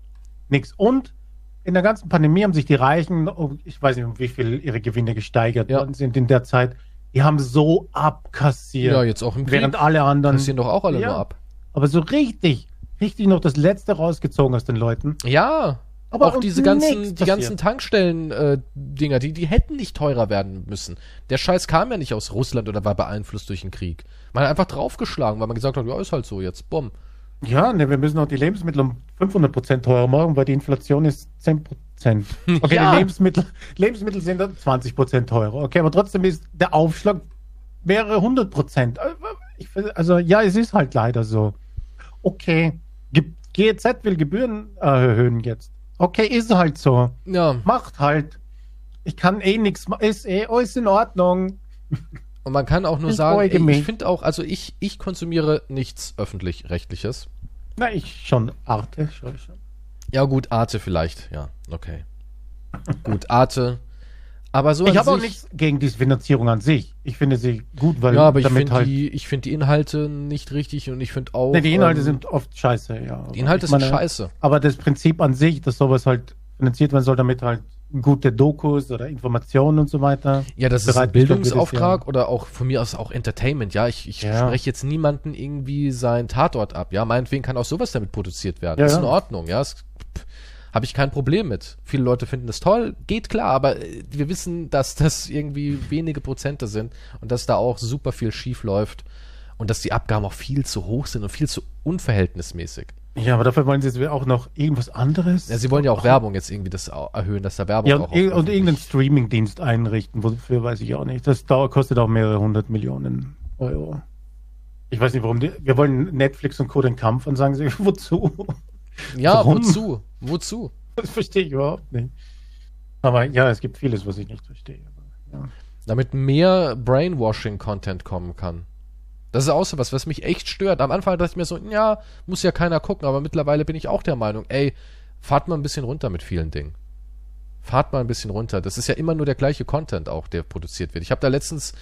nix. Und in der ganzen Pandemie haben sich die Reichen, oh, ich weiß nicht, um wie viel ihre Gewinne gesteigert Ja. sind in der Zeit. Die haben so abkassiert. ja, jetzt auch im Krieg. während alle anderen. Passieren doch auch alle Ja. nur ab. Aber so richtig, richtig noch das Letzte rausgezogen aus den Leuten. Ja. Aber auch diese ganzen, die ganzen Tankstellen-Dinger, die, die hätten nicht teurer werden müssen. Der Scheiß kam ja nicht aus Russland oder war beeinflusst durch den Krieg. Man hat einfach draufgeschlagen, weil man gesagt hat, ja, ist halt so jetzt, bumm. Ja, ne, wir müssen auch die Lebensmittel um 500 Prozent teurer machen, weil die Inflation ist 10 Prozent. Okay, Ja. die Lebensmittel, Lebensmittel sind dann 20 Prozent teurer. Okay, aber trotzdem ist der Aufschlag mehrere hundert Prozent. Ich finde- Also ja, es ist halt leider so. Okay, GEZ will Gebühren erhöhen jetzt. Okay, ist halt so. Ja, Macht halt. Ich kann eh nichts machen. Ist eh alles in Ordnung. und man kann auch nur Ich sagen, ey, ich finde auch, also ich, ich konsumiere nichts öffentlich-rechtliches. Na, ich schon. Arte, schon, schon. Ja, gut, Arte vielleicht, ja, okay. gut, Arte. Aber so Ich habe auch nichts gegen die Finanzierung an sich. Ich finde sie gut, weil Ja, aber ich finde halt. die, ich finde die Inhalte nicht richtig und ich finde auch. Nee, die Inhalte ähm, sind oft scheiße, ja. Die Inhalte Ich sind meine, scheiße. Aber das Prinzip an sich, dass sowas halt finanziert werden soll, damit halt gute Dokus oder Informationen und so weiter. Ja, das ist ein Bildungsauftrag oder auch von mir aus auch Entertainment. Ja, ich, ich Ja. spreche jetzt niemanden irgendwie seinen Tatort ab. Ja, meinetwegen kann auch sowas damit produziert werden. Ja, ist in Ordnung. Ja, habe ich kein Problem mit. Viele Leute finden das toll, geht klar, aber äh, wir wissen, dass das irgendwie wenige Prozente sind und dass da auch super viel schief läuft und dass die Abgaben auch viel zu hoch sind und viel zu unverhältnismäßig. Ja, aber dafür wollen sie jetzt auch noch irgendwas anderes. Ja, sie wollen ja auch Werbung jetzt irgendwie das erhöhen, dass da Werbung ja, auch und, ir- auf und irgendeinen Streamingdienst einrichten, wofür weiß ich auch nicht. Das dauert, kostet auch mehrere hundert Millionen Euro. Ich weiß nicht, warum die, wir wollen Netflix und Co. den Kampf und sagen sie, wozu? Ja, Warum? wozu? Wozu? Das verstehe ich überhaupt nicht. Aber ja, es gibt vieles, was ich nicht verstehe. Aber, ja. damit mehr Brainwashing-Content kommen kann. Das ist auch so was, was mich echt stört. Am Anfang dachte ich mir so, ja, muss ja keiner gucken, aber mittlerweile bin ich auch der Meinung, ey, fahrt mal ein bisschen runter mit vielen Dingen. Fahrt mal ein bisschen runter. Das ist ja immer nur der gleiche Content auch, der produziert wird. Ich habe da letztens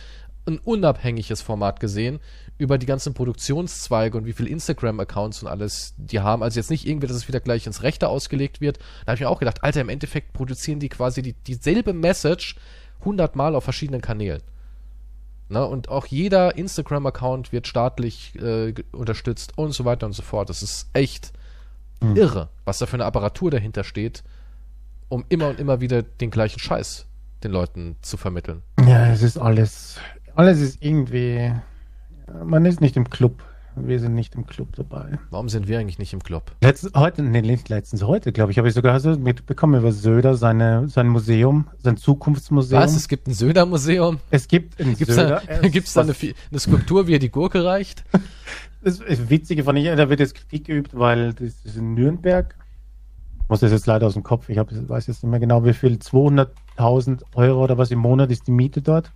ein unabhängiges Format gesehen über die ganzen Produktionszweige und wie viele Instagram-Accounts und alles die haben. Also jetzt nicht irgendwie, dass es wieder gleich ins Rechte ausgelegt wird. Da habe ich mir auch gedacht, Alter, im Endeffekt produzieren die quasi die, dieselbe Message hundertmal auf verschiedenen Kanälen. Ne? Und auch jeder Instagram-Account wird staatlich äh, unterstützt und so weiter und so fort. Das ist echt irre, was da für eine Apparatur dahinter steht, um immer und immer wieder den gleichen Scheiß den Leuten zu vermitteln. Ja, es ist alles, alles ist irgendwie, man ist nicht im Club. Wir sind nicht im Club dabei. Warum sind wir eigentlich nicht im Club? Letztens, heute, nee, letztens, heute, glaube ich, habe ich sogar so mitbekommen über Söder, seine, sein Museum, sein Zukunftsmuseum. Was? Es gibt ein Söder-Museum? es gibt in Gibt's da, Söder, gibt's da eine, eine Skulptur, wie er die Gurke reicht? Das ist Witzige fand ich, da wird jetzt Kritik geübt, weil das ist in Nürnberg. Ich muss das jetzt leider aus dem Kopf, ich hab, weiß jetzt nicht mehr genau, wie viel, 200.000 Euro oder was im Monat ist die Miete dort.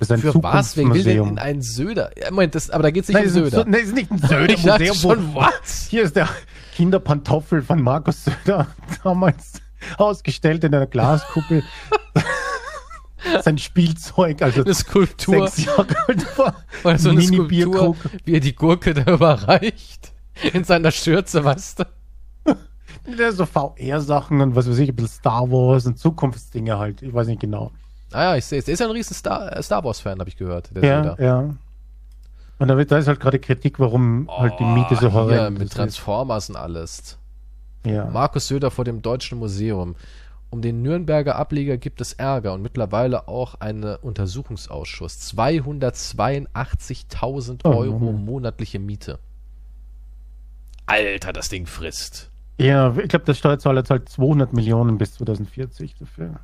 Das ist ein Für was? Wer will denn in ein Söder? Ja, Moment, das, aber da geht's nicht Nein, um es Söder. so, nein, es ist nicht ein Söder-Museum. schon, was? Hier ist der Kinderpantoffel von Markus Söder, damals ausgestellt in einer Glaskuppel. Sein Spielzeug, also Eine Skulptur. sechs Jahre alt war. Oder so eine Skulptur, wie er die Gurke da überreicht. In seiner Schürze, weißt du? So VR-Sachen und was weiß ich, ein bisschen Star Wars und Zukunftsdinge halt. Ich weiß nicht genau. Ah ja, ich sehe es. Der ist ja ein riesen Star, äh, Star Wars-Fan, habe ich gehört. Ja, Söder. ja. Und da, da ist halt gerade Kritik, warum halt die Miete so Oh, horrend mit ist. Transformers und alles. Ja. Markus Söder vor dem Deutschen Museum. Um den Nürnberger Ableger gibt es Ärger und mittlerweile auch einen Untersuchungsausschuss. 282.000 Oh, Euro Mann. monatliche Miete. Alter, das Ding frisst. ja, ich glaube, der Steuerzahler zahlt 200 Millionen bis 2040 dafür.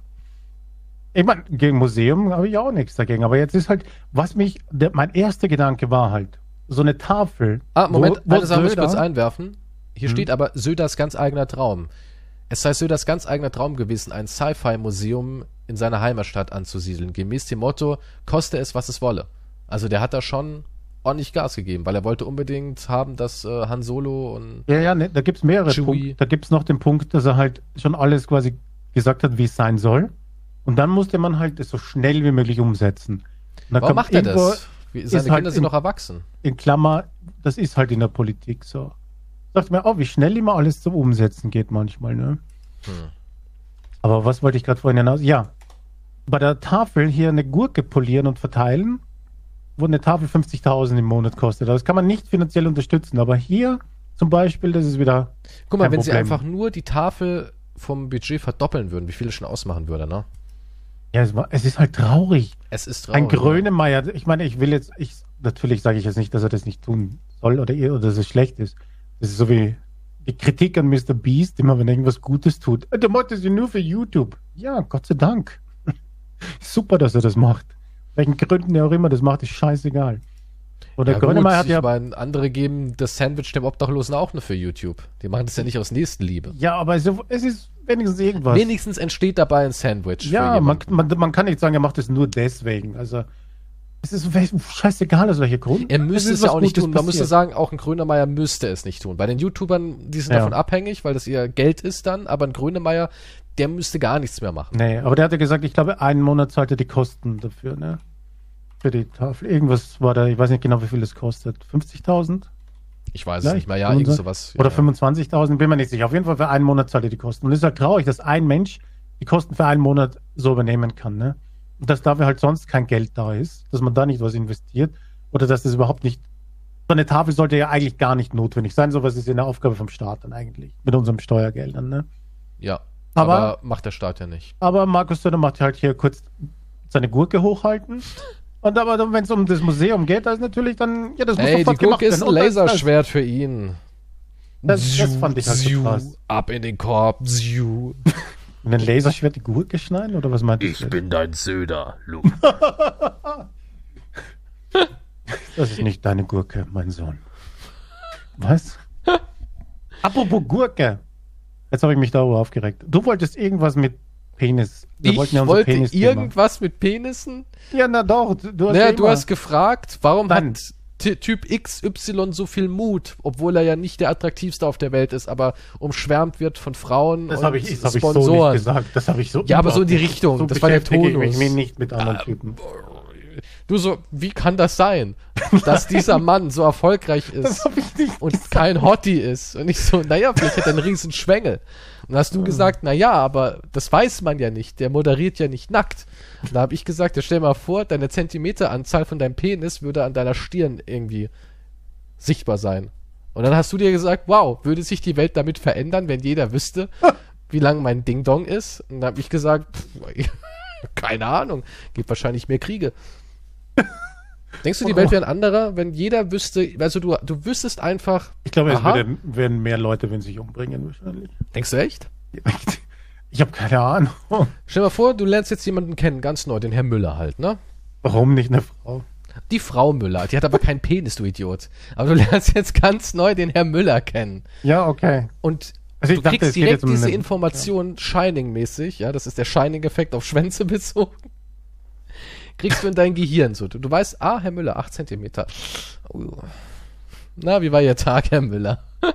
Ich meine, gegen Museum habe ich auch nichts dagegen. Aber jetzt ist halt, was mich, der, mein erster Gedanke war halt, so eine Tafel. Ah, Moment, wo, wo eine Sache muss ich kurz einwerfen. Hier Hm. steht aber Söders ganz eigener Traum. Es sei Söders ganz eigener Traum gewesen, ein Sci-Fi-Museum in seiner Heimatstadt anzusiedeln, gemäß dem Motto, koste es, was es wolle. Also der hat da schon ordentlich Gas gegeben, weil er wollte unbedingt haben, dass äh, Han Solo und Ja, ja, ne, da gibt's mehrere Chewie. Punkte. Da gibt's noch den Punkt, dass er halt schon alles quasi gesagt hat, wie es sein soll. Und dann musste man halt das so schnell wie möglich umsetzen. Warum macht er das? Wie, seine halt Kinder sind in- noch erwachsen. In Klammer, das ist halt in der Politik so. Sagt mir auch, wie schnell immer alles zum Umsetzen geht manchmal, ne? Hm. Aber was wollte ich gerade vorhin hinaus? Ja, bei der Tafel hier eine Gurke polieren und verteilen, wo eine Tafel 50.000 im Monat kostet. Das kann man nicht finanziell unterstützen. Aber hier zum Beispiel, das ist wieder Guck mal, wenn sie Problem. einfach nur die Tafel vom Budget verdoppeln würden, wie viel es schon ausmachen würde, ne? Ja, es, war, es ist halt traurig. Es ist traurig. Ein Grönemeyer, ich meine, ich will jetzt, ich, natürlich sage ich jetzt nicht, dass er das nicht tun soll oder, oder dass es schlecht ist. Das ist so wie die Kritik an Mr. Beast, immer wenn er irgendwas Gutes tut. "Äh, Der macht das ja nur für YouTube. Ja, Gott sei Dank. Super, dass er das macht. Welchen Gründen er auch immer das macht, ist scheißegal. Oder Ja, Grönemeyer hat ja, ich meine, andere geben das Sandwich dem Obdachlosen auch nur für YouTube. Die machen das ja nicht aus Nächstenliebe. ja, aber es ist wenigstens irgendwas. Wenigstens entsteht dabei ein Sandwich. Ja, man, man, man kann nicht sagen, er macht es nur deswegen. Also, es ist scheißegal, aus welcher Grund. Er müsste es ja auch nicht Gutes tun. Man müsste sagen, auch ein Grönemeyer müsste es nicht tun. Bei den YouTubern, die sind Ja. davon abhängig, weil das ihr Geld ist dann, aber ein Grönemeyer, der müsste gar nichts mehr machen. Nee, aber der hatte gesagt, ich glaube, einen Monat zahlt er die Kosten dafür, ne? Für die Tafel. Irgendwas war da, ich weiß nicht genau, wie viel es kostet. 50.000? Ich weiß es nicht mehr. Ja, irgend 25? sowas. Oder ja. 25.000, bin mir nicht sicher. Auf jeden Fall für einen Monat zahlt er die Kosten. Und es ist halt traurig, dass ein Mensch die Kosten für einen Monat so übernehmen kann, ne? Und dass dafür halt sonst kein Geld da ist, dass man da nicht was investiert oder dass das überhaupt nicht. So eine Tafel sollte ja eigentlich gar nicht notwendig sein. Sowas ist ja eine Aufgabe vom Staat dann eigentlich. Mit unseren Steuergeldern, ne? Ja. Aber- Aber, macht der Staat ja nicht. Aber Markus Söder macht halt hier kurz seine Gurke hochhalten. Und aber wenn es um das Museum geht, da ist natürlich dann, ja, das muss Ey, die sofort gemacht Gurke ist ein. Und Laserschwert für ihn. Das- das fand ich halt so Ziu, krass. Ab in den Korb. Ziu. Mit einem Laserschwert die Gurke schneiden oder was meint Ich du? bin dein Söder, Luke. Das ist nicht deine Gurke, mein Sohn. Was? Apropos Gurke. Jetzt habe ich mich darüber aufgeregt. Du wolltest irgendwas mit Penis. Wir Ich wollten ja wollte Penis-Thema. irgendwas mit Penissen. Ja, na doch. Du, hast Naja, ja du hast gefragt, warum Nein. hat Ty- Typ XY so viel Mut, obwohl er ja nicht der attraktivste auf der Welt ist, aber umschwärmt wird von Frauen Das und habe ich, das hab ich so Sponsoren. nicht gesagt. Das habe ich so. Ja, aber so in die. Richtung. So Das war der beschäftige ich Tonus. mich nicht mit anderen Typen. Du so, wie kann das sein, dass dieser Mann so erfolgreich ist und gesagt. kein Hottie ist? Und ich so, naja, vielleicht hat er einen riesen Schwengel. Und dann hast du gesagt, naja, aber das weiß man ja nicht. Der moderiert ja nicht nackt. Und da habe ich gesagt, ja, stell mal vor, deine Zentimeteranzahl von deinem Penis würde an deiner Stirn irgendwie sichtbar sein. Und dann hast du dir gesagt, wow, würde sich die Welt damit verändern, wenn jeder wüsste, wie lang mein Ding Dong ist? Und dann habe ich gesagt, pff, keine Ahnung, gibt wahrscheinlich mehr Kriege. Denkst du, die Welt wäre ein anderer, wenn jeder wüsste, also du, du wüsstest einfach, Ich glaube, es werden, werden mehr Leute, wenn sie sich umbringen, wahrscheinlich. denkst du echt? Ich habe keine Ahnung. Stell dir mal vor, du lernst jetzt jemanden kennen, ganz neu, den Herr Müller halt, ne? Warum nicht eine Frau? Die Frau Müller, die hat aber keinen Penis, du Idiot. Aber du lernst jetzt ganz neu den Herr Müller kennen. Ja, okay. Und Also ich du dachte, kriegst direkt um diese Information Shining-mäßig, ja, das ist der Shining-Effekt auf Schwänze bezogen. Kriegst du in dein Gehirn so. Du, du weißt, ah, Herr Müller, 8 Zentimeter. Oh. Na, wie war Ihr Tag, Herr Müller?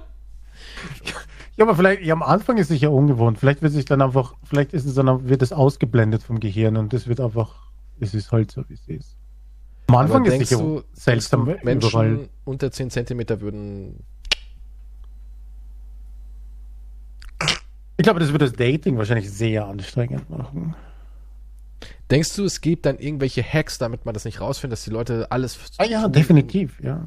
Ja, aber vielleicht, ja, am Anfang ist es ja ungewohnt. Vielleicht wird sich dann einfach, vielleicht ist es dann, wird es ausgeblendet vom Gehirn und das wird einfach, es ist halt so, wie es ist. Am Anfang Aber ist sicher du, seltsam du, Menschen überall. unter 10 Zentimeter würden. Ich glaube, das wird das Dating wahrscheinlich sehr anstrengend machen. Denkst du, es gibt dann irgendwelche Hacks, damit man das nicht rausfindet, dass die Leute alles. Ah ja, definitiv, ja.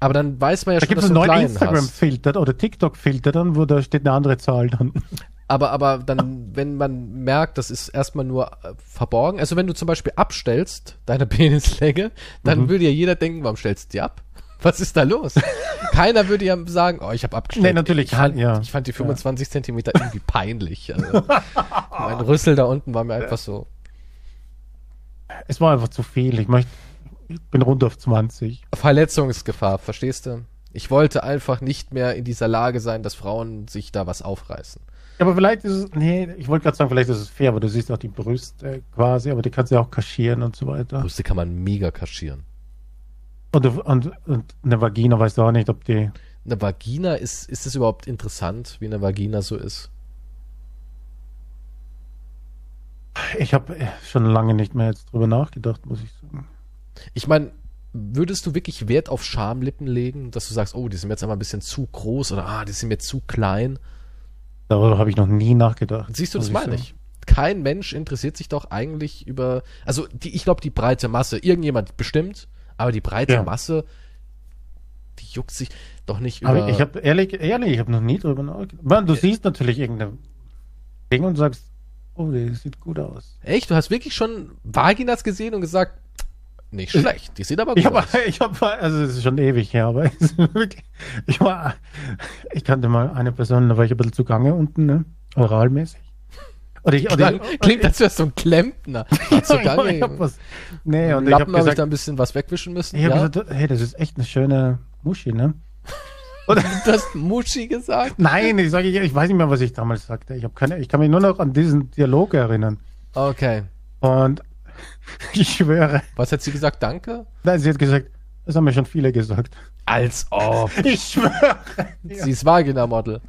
Aber dann weiß man ja Da schon, dass es du einen einen neuen. Instagram-Filter oder TikTok-Filter dann, wo da steht eine andere Zahl dann. Aber, aber dann, wenn man merkt, das ist erstmal nur äh, verborgen, also wenn du zum Beispiel abstellst, deine Penislänge, dann Mhm. würde ja jeder denken, warum stellst du die ab? Was ist da los? Keiner würde ja sagen, oh, ich habe abgestellt. Nee, natürlich, Ich fand, ja. ich fand die 25 Zentimeter irgendwie peinlich. Also, mein Rüssel da unten war mir einfach so. Es war einfach zu viel. Ich möchte, ich bin rund auf 20. Verletzungsgefahr, verstehst du? Ich wollte einfach nicht mehr in dieser Lage sein, dass Frauen sich da was aufreißen. Ja, aber vielleicht ist es, nee, ich wollte gerade sagen, vielleicht ist es fair, aber du siehst auch die Brüste quasi, aber die kannst du ja auch kaschieren und so weiter. Brüste kann man mega kaschieren. Und, und, und eine Vagina weißt du auch nicht, ob die. Eine Vagina, ist, ist es überhaupt interessant, wie eine Vagina so ist? Ich habe schon lange nicht mehr jetzt drüber nachgedacht, muss ich sagen. Ich meine, würdest du wirklich Wert auf Schamlippen legen, dass du sagst, oh, die sind mir jetzt einmal ein bisschen zu groß oder ah, die sind mir zu klein? Darüber habe ich noch nie nachgedacht. Siehst du, das meine ich. Kein Mensch interessiert sich doch eigentlich über, also die, ich glaube, die breite Masse, irgendjemand bestimmt, aber die breite Ja. Masse, die juckt sich doch nicht über. Aber ich habe ehrlich, ehrlich, ich habe noch nie drüber nachgedacht. Man, du siehst natürlich irgendein Ding und sagst, oh, die sieht gut aus. Echt? Du hast wirklich schon Vaginas gesehen und gesagt, nicht schlecht, die sieht aber gut Ich habe, aus. ich habe, also es ist schon ewig her, aber ich war, ich kannte mal eine Person, da war ich ein bisschen zugange unten, ne, oralmäßig. Und ich, und Klang, ich, klingt, als wärst du ein Klempner. War zu ja, Gange. ich hab was, nee, und ich Lappen habe habe ich gesagt, da ein bisschen was wegwischen müssen. ich hab ja? gesagt, hey, das ist echt eine schöne Muschi, ne? Oder, Du hast Muschi gesagt? nein, ich sage, ich, ich weiß nicht mehr, was ich damals sagte. Ich keine, ich kann mich nur noch an diesen Dialog erinnern. Okay. Und ich schwöre, Was hat sie gesagt? Danke? nein, sie hat gesagt, das haben mir schon viele gesagt. Als ob. Ich schwöre. Sie ist Vagina-Model.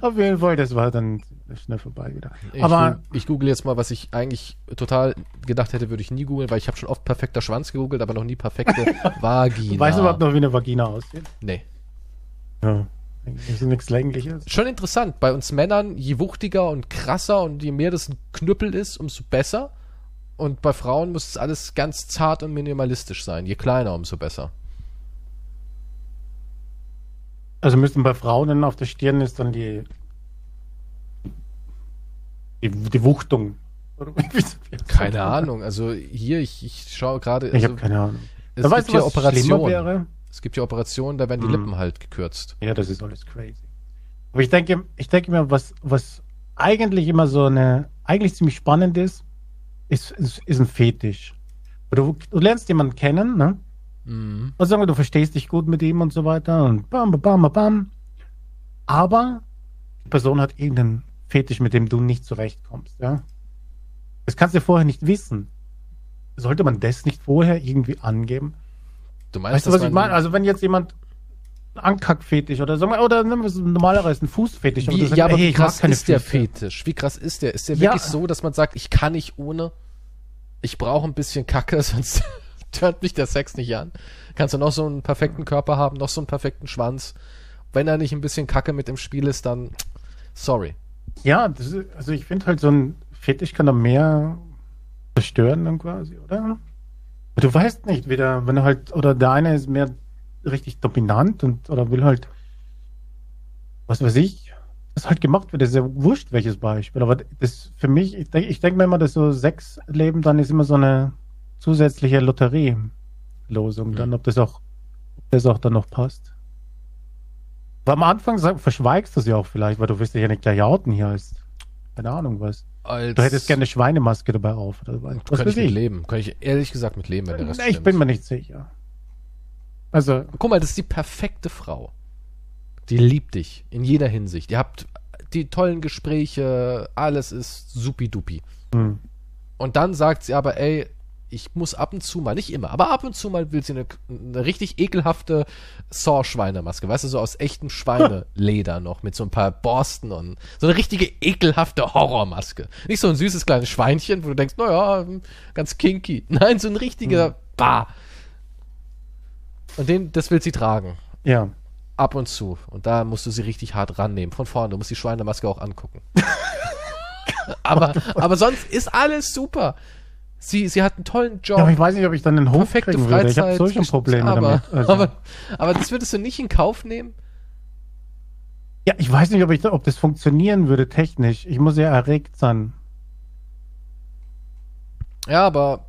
Auf jeden Fall, das war dann schnell vorbei wieder. Ich, Aber ich google jetzt mal, was ich eigentlich total gedacht hätte, würde ich nie googeln, weil ich habe schon oft perfekter Schwanz gegoogelt, aber noch nie perfekte Vagina. weißt du überhaupt noch, wie eine Vagina aussieht? Nee. Ja. Das ist nichts Längliches. Schon interessant. Bei uns Männern, je wuchtiger und krasser und je mehr das ein Knüppel ist, umso besser. Und bei Frauen muss es alles ganz zart und minimalistisch sein. Je kleiner, umso besser. Also müssten bei Frauen dann auf der Stirn ist dann die die, die Wuchtung. Keine Ahnung. Also hier, ich, ich schaue gerade. Ich Also, habe keine Ahnung. es Da gibt weißt du, schlimmer Operationen. wäre? Es gibt ja Operationen, da werden die Mhm. Lippen halt gekürzt. Ja, das ist alles crazy. Aber ich denke, ich denke mir, was, was eigentlich immer so eine, eigentlich ziemlich spannend ist, ist, ist, ist ein Fetisch. Du, du lernst jemanden kennen, ne? Mhm. Und sagen wir, du verstehst dich gut mit ihm und so weiter und bam, bam, bam, bam. Aber die Person hat irgendeinen Fetisch, mit dem du nicht zurechtkommst, ja? Das kannst du vorher nicht wissen. Sollte man das nicht vorher irgendwie angeben? Du meinst, Weißt du, was ich meine? Also wenn jetzt jemand Ankackfetisch oder wir, oder so normalerweise einen Fußfetisch. Wie, du sagst, ja, aber ey, wie krass ist der. Fetisch? Wie krass ist der? Ist der Ja. wirklich so, dass man sagt, ich kann nicht ohne? Ich brauche ein bisschen Kacke, sonst hört mich der Sex nicht an. Kannst du noch so einen perfekten Körper haben, noch so einen perfekten Schwanz. Wenn da nicht ein bisschen Kacke mit im Spiel ist, dann sorry. Ja, das ist, also ich finde halt so ein Fetisch kann da mehr zerstören dann quasi, oder? Du weißt nicht, wie der, wenn er halt, oder der eine ist mehr richtig dominant und oder will halt, was weiß ich, das halt gemacht wird, das ist ja wurscht, welches Beispiel. Aber das für mich, ich denke ich denk mir immer, dass so Sexleben dann ist immer so eine zusätzliche Lotterielosung, dann, ob das auch, ob das auch dann noch passt. Aber am Anfang verschweigst du es ja auch vielleicht, weil du wirst dich ja nicht gleich outen hier als, keine Ahnung was. Als, Du hättest gerne eine Schweinemaske dabei auf, oder was? Könnte weiß ich mit ich. leben. Könnte ich ehrlich gesagt mit leben, wenn der Rest Ich stimmt. bin mir nicht sicher. Also, Guck mal, das ist die perfekte Frau. Die liebt dich in jeder Hinsicht. Ihr habt die tollen Gespräche, alles ist supidupi. hm. Und dann sagt sie aber, ey, ich muss ab und zu mal, nicht immer, aber ab und zu mal will sie eine, eine richtig ekelhafte Saw-Schweinemaske, weißt du, so aus echtem Schweineleder noch, mit so ein paar Borsten und so eine richtige ekelhafte Horrormaske. Nicht so ein süßes kleines Schweinchen, wo du denkst, naja, ganz kinky. Nein, so ein richtiger Bah. Und den, das will sie tragen. ja. Ab und zu. Und da musst du sie richtig hart rannehmen. Von vorne. Du musst die Schweinemaske auch angucken. aber, aber sonst ist alles super. Sie, sie hat einen tollen Job. ja, aber ich weiß nicht, ob ich dann einen Hof perfekte kriegen würde. Ich habe Freizeit. solche Probleme aber, damit. Also, aber, aber das würdest du nicht in Kauf nehmen? ja, ich weiß nicht, ob, ich, ob das funktionieren würde technisch. Ich muss ja erregt sein. Ja, aber.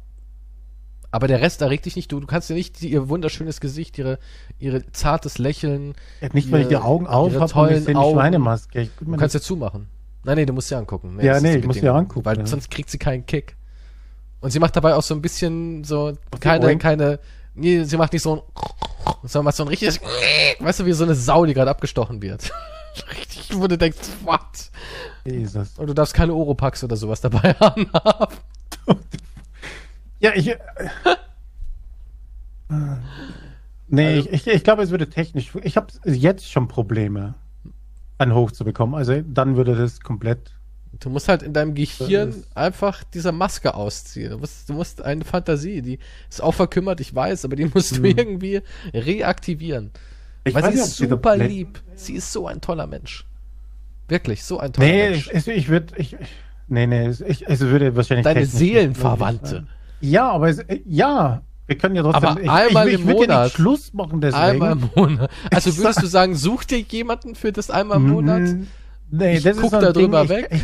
Aber der Rest erregt dich nicht. Du, du kannst ja nicht ihr wunderschönes Gesicht, ihre, ihre zartes Lächeln. Ja, nicht, weil ich die ihre- Augen auf ihre habe und ich sehe eine. Schweinemaske. Ich, Du kannst ja zumachen. Nein, nee, du musst sie angucken. Ja, das ist nee, ich muss sie angucken, Weil ja. sonst kriegt sie keinen Kick. Und sie macht dabei auch so ein bisschen so keine, Oink? keine, nee, sie macht nicht so ein, sondern macht so ein richtiges, weißt du, wie so eine Sau, die gerade abgestochen wird. Richtig, wo du denkst, what? Jesus. Und du darfst keine Oropax oder sowas dabei haben. Ja, ich. äh, Nee, Also- ich, ich, ich glaube, es würde technisch. Ich habe jetzt schon Probleme, einen hochzubekommen. Also dann würde das komplett. Du musst halt in deinem Gehirn einfach diese Maske ausziehen. Du musst, du musst eine Fantasie, die ist auch verkümmert, ich weiß, aber die musst du Mhm. irgendwie reaktivieren. Ich Weil weiß sie ist super lieb. Sie ist so ein toller Mensch. Wirklich, so ein toller Nee, Mensch. ich, ich würde. Ich, ich- nee, nee, es- ich, es würde wahrscheinlich. Deine Seelenverwandte. Ja, aber es, ja, wir können ja trotzdem. Aber ich, einmal ich, ich im würd Ja Monat. nicht Schluss machen deswegen. Einmal im Monat. Also Ich würdest du sagen, such dir jemanden für das einmal im Monat? Mm, Nee, Ich das guck ist so ein da Ding, drüber ich, weg. Ich,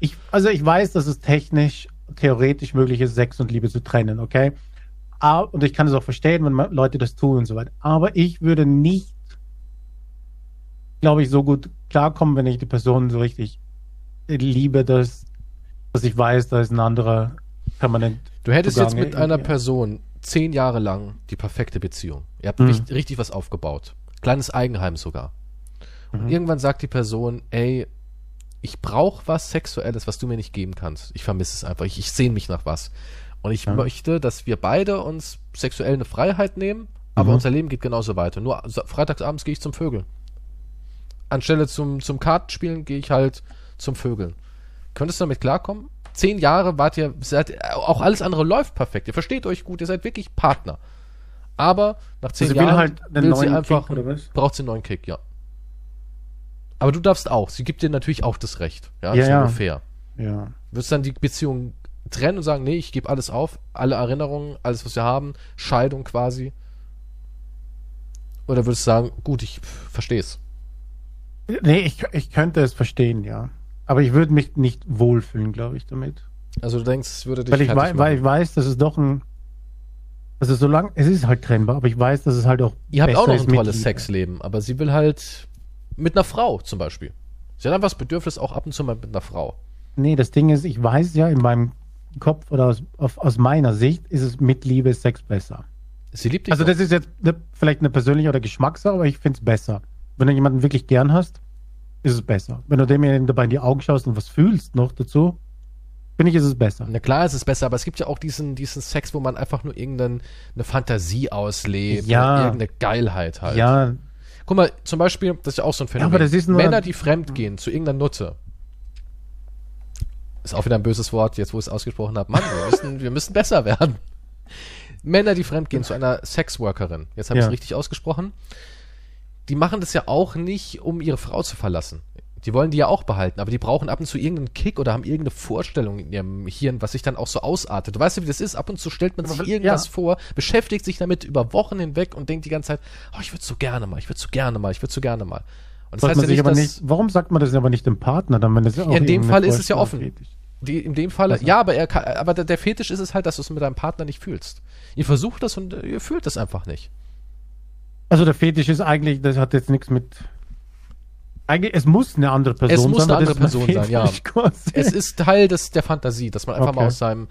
ich, also ich weiß, dass es technisch, theoretisch möglich ist, Sex und Liebe zu trennen, okay? Ah, und ich kann es auch verstehen, wenn man- Leute das tun und so weiter. Aber ich würde nicht, glaube ich, so gut klarkommen, wenn ich die Person so richtig liebe, dass, dass ich weiß, da ist ein anderer permanent. Du hättest jetzt zugange mit einer. Person zehn Jahre lang die perfekte Beziehung. Ihr habt Mhm. richtig, richtig was aufgebaut. Kleines Eigenheim sogar. Und Mhm. irgendwann sagt die Person, ey, ich brauche was Sexuelles, was du mir nicht geben kannst. Ich vermisse es einfach. Ich, ich sehne mich nach was. Und ich Ja. möchte, dass wir beide uns sexuell eine Freiheit nehmen, aber Mhm. unser Leben geht genauso weiter. Nur freitagsabends gehe ich zum Vögeln. Anstelle zum, zum Kartenspielen gehe ich halt zum Vögeln. Könntest du damit klarkommen? Zehn Jahre wart ihr, seid, auch alles andere läuft perfekt. Ihr versteht euch gut, ihr seid wirklich Partner. Aber nach zehn Also sie will Jahren halt will sie einfach, Kick, braucht sie einen neuen Kick, ja. Aber du darfst auch. Sie gibt dir natürlich auch das Recht. Ja, Ja, ist ja. fair. Ja. Würdest dann die Beziehung trennen und sagen, nee, ich gebe alles auf, alle Erinnerungen, alles, was wir haben, Scheidung quasi? Oder würdest du sagen, gut, ich verstehe es. Nee, ich, ich könnte es verstehen, ja. Aber ich würde mich nicht wohlfühlen, glaube ich, damit. Also du denkst, es würde dich Weil ich, wei weil ich weiß, dass es doch ein. Also solange, es ist halt trennbar, aber ich weiß, dass es halt auch. Ihr habt auch noch ein tolles. Sexleben, aber sie will halt mit einer Frau zum Beispiel. Sie hat einfach das Bedürfnis auch ab und zu mal mit einer Frau. Nee, das Ding ist, ich weiß ja in meinem Kopf oder aus, auf, aus meiner Sicht ist es mit Liebe Sex besser. Sie liebt dich Also doch. das ist jetzt ne, vielleicht eine persönliche oder Geschmackssache, aber ich finde es besser. Wenn du jemanden wirklich gern hast, ist es besser. Wenn du dem dabei in die Augen schaust und was fühlst noch dazu, finde ich, ist es besser. Na klar, es ist besser, aber es gibt ja auch diesen, diesen Sex, wo man einfach nur irgendeine eine Fantasie auslebt. Ja. Irgendeine Geilheit halt. Ja, Guck mal, zum Beispiel, das ist ja auch so ein Phänomen. aber das ist nur- Männer, die fremd gehen zu irgendeiner Nutte. Ist auch wieder ein böses Wort, jetzt wo ich es ausgesprochen habe. Mann, wir müssen, wir müssen besser werden. Männer, die fremd gehen zu einer Sexworkerin. Jetzt habe ich Ja. es richtig ausgesprochen. Die machen das ja auch nicht, um ihre Frau zu verlassen. Die wollen die ja auch behalten, aber die brauchen ab und zu irgendeinen Kick oder haben irgendeine Vorstellung in ihrem Hirn, was sich dann auch so ausartet. Du weißt ja, wie das ist. Ab und zu stellt man sich Aber- irgendwas ja. vor, beschäftigt sich damit über Wochen hinweg und denkt die ganze Zeit, oh, ich würde so gerne mal, ich würde so gerne mal, ich würde so gerne mal. Und das Sagt heißt man ja sich nicht, aber nicht, warum sagt man das aber nicht dem Partner, dann, wenn das auch Ja, in dem Fall ist es ja offen. die, in dem Fall, ja, aber er aber der, Fetisch ist es halt, dass du es mit deinem Partner nicht fühlst. Ihr versucht das und äh, ihr fühlt das einfach nicht. Also der Fetisch ist eigentlich, das hat jetzt nichts mit. Eigentlich, es muss eine andere Person Es sein. muss eine weil das andere Person sein, ja. Es ist Teil des, der Fantasie, dass man einfach mal Okay. aus seinem,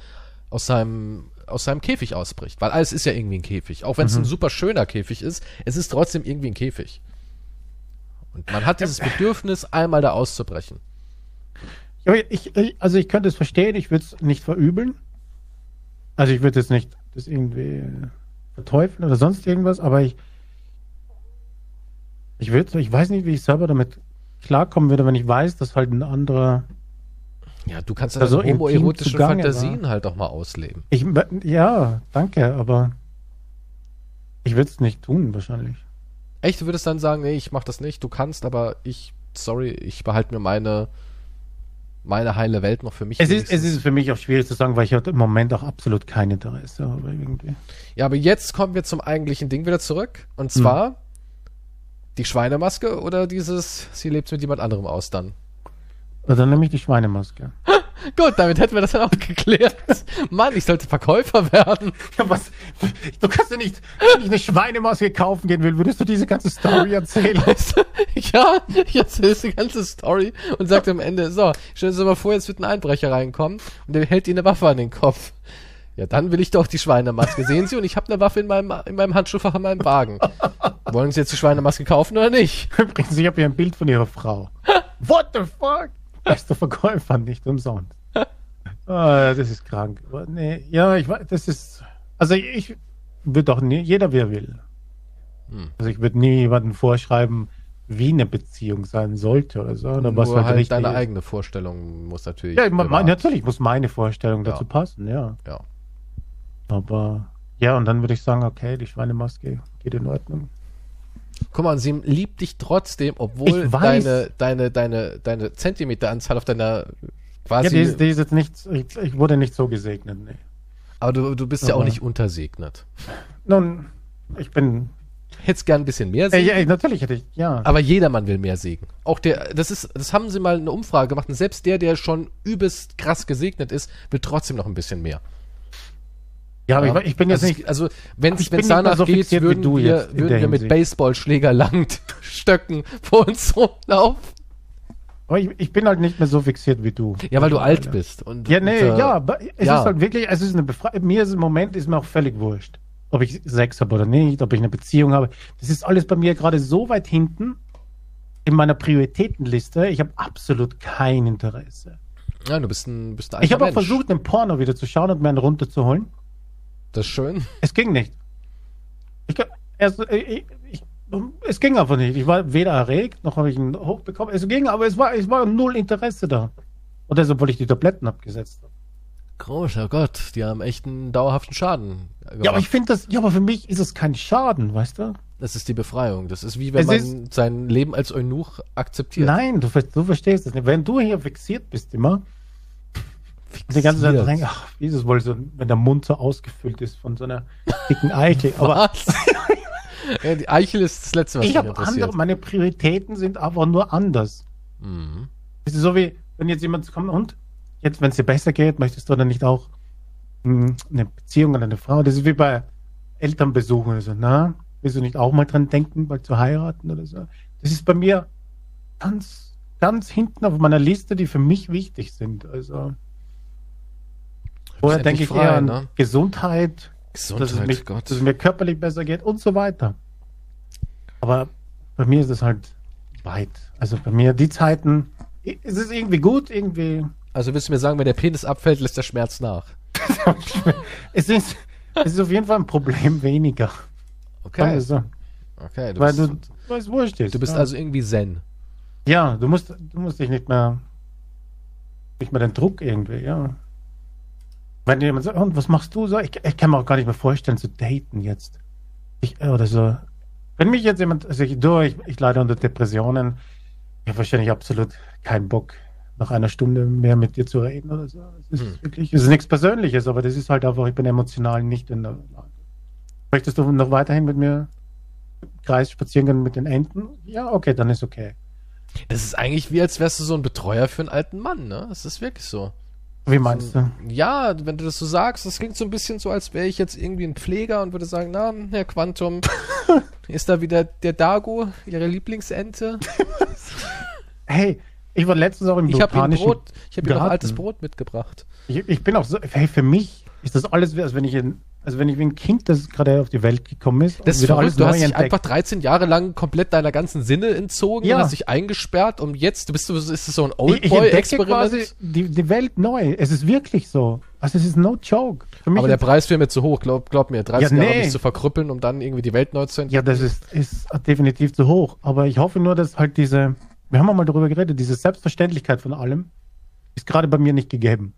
aus seinem, aus seinem Käfig ausbricht. Weil alles ist ja irgendwie ein Käfig. Auch wenn es Mhm. ein super schöner Käfig ist, es ist trotzdem irgendwie ein Käfig. Und man hat dieses Bedürfnis, einmal da auszubrechen. Ich, ich, also ich könnte es verstehen, ich würde es nicht verübeln. Also ich würde jetzt nicht das irgendwie verteufeln oder sonst irgendwas, aber ich ich würde, ich weiß nicht, wie ich selber damit klarkommen würde, wenn ich weiß, dass halt ein anderer Ja, du kannst Also deine homoerotischen Fantasien halt auch mal ausleben. ich ja, danke, aber ich würde es nicht tun wahrscheinlich. Echt, du würdest dann sagen, nee, ich mach das nicht, du kannst, aber ich, sorry, ich behalte mir meine, meine heile Welt noch für mich. Es ist, es ist für mich auch schwierig zu sagen, weil ich im Moment auch absolut kein Interesse habe irgendwie. Ja, aber jetzt kommen wir zum eigentlichen Ding wieder zurück. Und Hm. Die Schweinemaske oder dieses, sie lebt mit jemand anderem aus dann. Also dann nehme ich die Schweinemaske. Gut, damit hätten wir das dann auch geklärt. Mann, ich sollte Verkäufer werden. Ja, was? Du kannst ja nicht, wenn ich eine Schweinemaske kaufen gehen will, würdest du diese ganze Story erzählen? Ja, ich erzähle die ganze Story und sagt am Ende, so, stell dir mal vor, jetzt wird ein Einbrecher reinkommen und der hält dir eine Waffe an den Kopf. Ja, dann will ich doch die Schweinemaske. Sehen Sie, und ich habe eine Waffe in meinem, in meinem Handschuhfach in meinem Wagen. Wollen Sie jetzt die Schweinemaske kaufen oder nicht? Übrigens, ich habe hier ein Bild von ihrer Frau. What the fuck? Bester Verkäufer, nicht umsonst. Ah, das ist krank. Nee, ja, ich weiß, das ist. Also ich wird doch nie, jeder wie er will. Hm. Also ich würde nie jemandem vorschreiben, wie eine Beziehung sein sollte oder so. Oder was Nur halt halt richtig deine eigene Vorstellung muss natürlich. Ja, bewahrt. natürlich muss meine Vorstellung Ja. dazu passen, ja. Ja. Aber ja, und dann würde ich sagen, okay, die Schweinemaske geht in Ordnung. Guck mal, sie liebt dich trotzdem, obwohl deine, deine, deine, deine Zentimeteranzahl auf deiner Ja, quasi. die ist, die ist jetzt nicht, ich, ich wurde nicht so gesegnet, nee. aber du, du bist ja auch Aber- nicht untersegnet. Nun, ich bin, Hättest gern ein bisschen mehr äh, Segen. ja, natürlich hätte ich, ja. Aber jedermann will mehr Segen. Auch der, das ist, das haben sie mal eine Umfrage gemacht und selbst der, der schon übelst krass gesegnet ist, will trotzdem noch ein bisschen mehr. Ja, aber ich, ich bin jetzt also, nicht, Also, wenn ich es danach so geht, fixiert wie würden du wir, jetzt würden wir mit. Baseballschläger langend Stöcken vor uns rumlaufen. aber ich, ich bin halt nicht mehr so fixiert wie du. Ja, weil du alt bist. Und, Ja, nee, und, äh, ja, es ja. ist halt wirklich, es ist eine Befreiung. Mir ist im Moment ist mir auch völlig wurscht, ob ich Sex habe oder nicht, ob ich eine Beziehung habe. Das ist alles bei mir gerade so weit hinten in meiner Prioritätenliste. Ich habe absolut kein Interesse. Ja, du bist ein, bist ein Ich habe auch versucht, den Porno wieder zu schauen und mir einen runterzuholen. Das ist schön. Es ging nicht. Ich, erst, äh, ich, ich, es ging einfach nicht. Ich war weder erregt, noch habe ich ihn hochbekommen. Es ging, aber es war, es war null Interesse da. Und deshalb wollte ich die Tabletten abgesetzt haben. Großer Gott, die haben echt einen dauerhaften Schaden. Ja, aber ich finde das, ja, aber für mich ist es kein Schaden, weißt du? Das ist die Befreiung. Das ist wie wenn Es man sein Leben als Eunuch akzeptiert. Nein, du, du verstehst das nicht. Wenn du hier fixiert bist immer, die ganze Zeit denkst, ach, wie ist es wohl so, wenn der Mund so ausgefüllt ist von so einer dicken Eiche. Aber die Eichel ist das Letzte, was ich habe andere, meine Prioritäten sind einfach nur anders. Mhm. Es ist so wie, wenn jetzt jemand kommt und jetzt, wenn es dir besser geht, möchtest du dann nicht auch mh, eine Beziehung oder eine Frau? Das ist wie bei Elternbesuchen. Also, na, willst du nicht auch mal dran denken, mal zu heiraten oder so? Das ist bei mir ganz, ganz hinten auf meiner Liste, die für mich wichtig sind. Also, vorher denke ich frei, eher an ne? Gesundheit, Gesundheit, dass es, mich, Gott. dass es mir körperlich besser geht und so weiter. Aber bei mir ist es halt weit. Also bei mir die Zeiten, es ist irgendwie gut, irgendwie. Also willst du mir sagen, wenn der Penis abfällt, lässt der Schmerz nach? Es ist, es ist auf jeden Fall ein Problem weniger. Okay. Also, okay du weil bist, du, weil es wurscht ist. du bist ja. also irgendwie Zen. Ja, du musst, du musst dich nicht mehr, nicht mehr den Druck irgendwie, ja. Wenn jemand sagt, und was machst du so? Ich, ich kann mir auch gar nicht mehr vorstellen, zu daten jetzt. Ich, äh, oder so. Wenn mich jetzt jemand, also ich, du, ich, ich leide unter Depressionen, ich habe wahrscheinlich absolut keinen Bock, nach einer Stunde mehr mit dir zu reden oder so. Es ist Hm. wirklich, es ist nichts Persönliches, aber das ist halt einfach, ich bin emotional nicht in der Lage. Möchtest du noch weiterhin mit mir im Kreis spazieren gehen mit den Enten? Ja, okay, dann ist okay. Das ist eigentlich wie, als wärst du so ein Betreuer für einen alten Mann, ne? Das ist wirklich so. Wie meinst du? Ja, wenn du das so sagst, das klingt so ein bisschen so, als wäre ich jetzt irgendwie ein Pfleger und würde sagen, na, Herr Quantum, ist da wieder der Dago, Ihre Lieblingsente? Hey, ich war letztens auch im Ich botanischen Brot, ich habe Ihnen noch altes Brot mitgebracht. Ich, ich bin auch so, hey, für mich ist das alles, als wenn ich, ein, also wenn ich wie ein Kind, das gerade auf die Welt gekommen ist, Das wieder verrückt, du hast dich entdeckt. einfach 13 Jahre lang komplett deiner ganzen Sinne entzogen Ja. und hast dich eingesperrt, um jetzt, du bist, du, ist das so ein Oldboy-Experiment? quasi die, die Welt neu. Es ist wirklich so. Also es ist no joke. Aber der Preis wäre mir zu hoch, glaub, glaub mir. 13 Ja, Jahre nee. mich zu verkrüppeln, um dann irgendwie die Welt neu zu entdecken. ja, das ist, ist definitiv zu hoch. Aber ich hoffe nur, dass halt diese, wir haben auch mal darüber geredet, diese Selbstverständlichkeit von allem ist gerade bei mir nicht gegeben.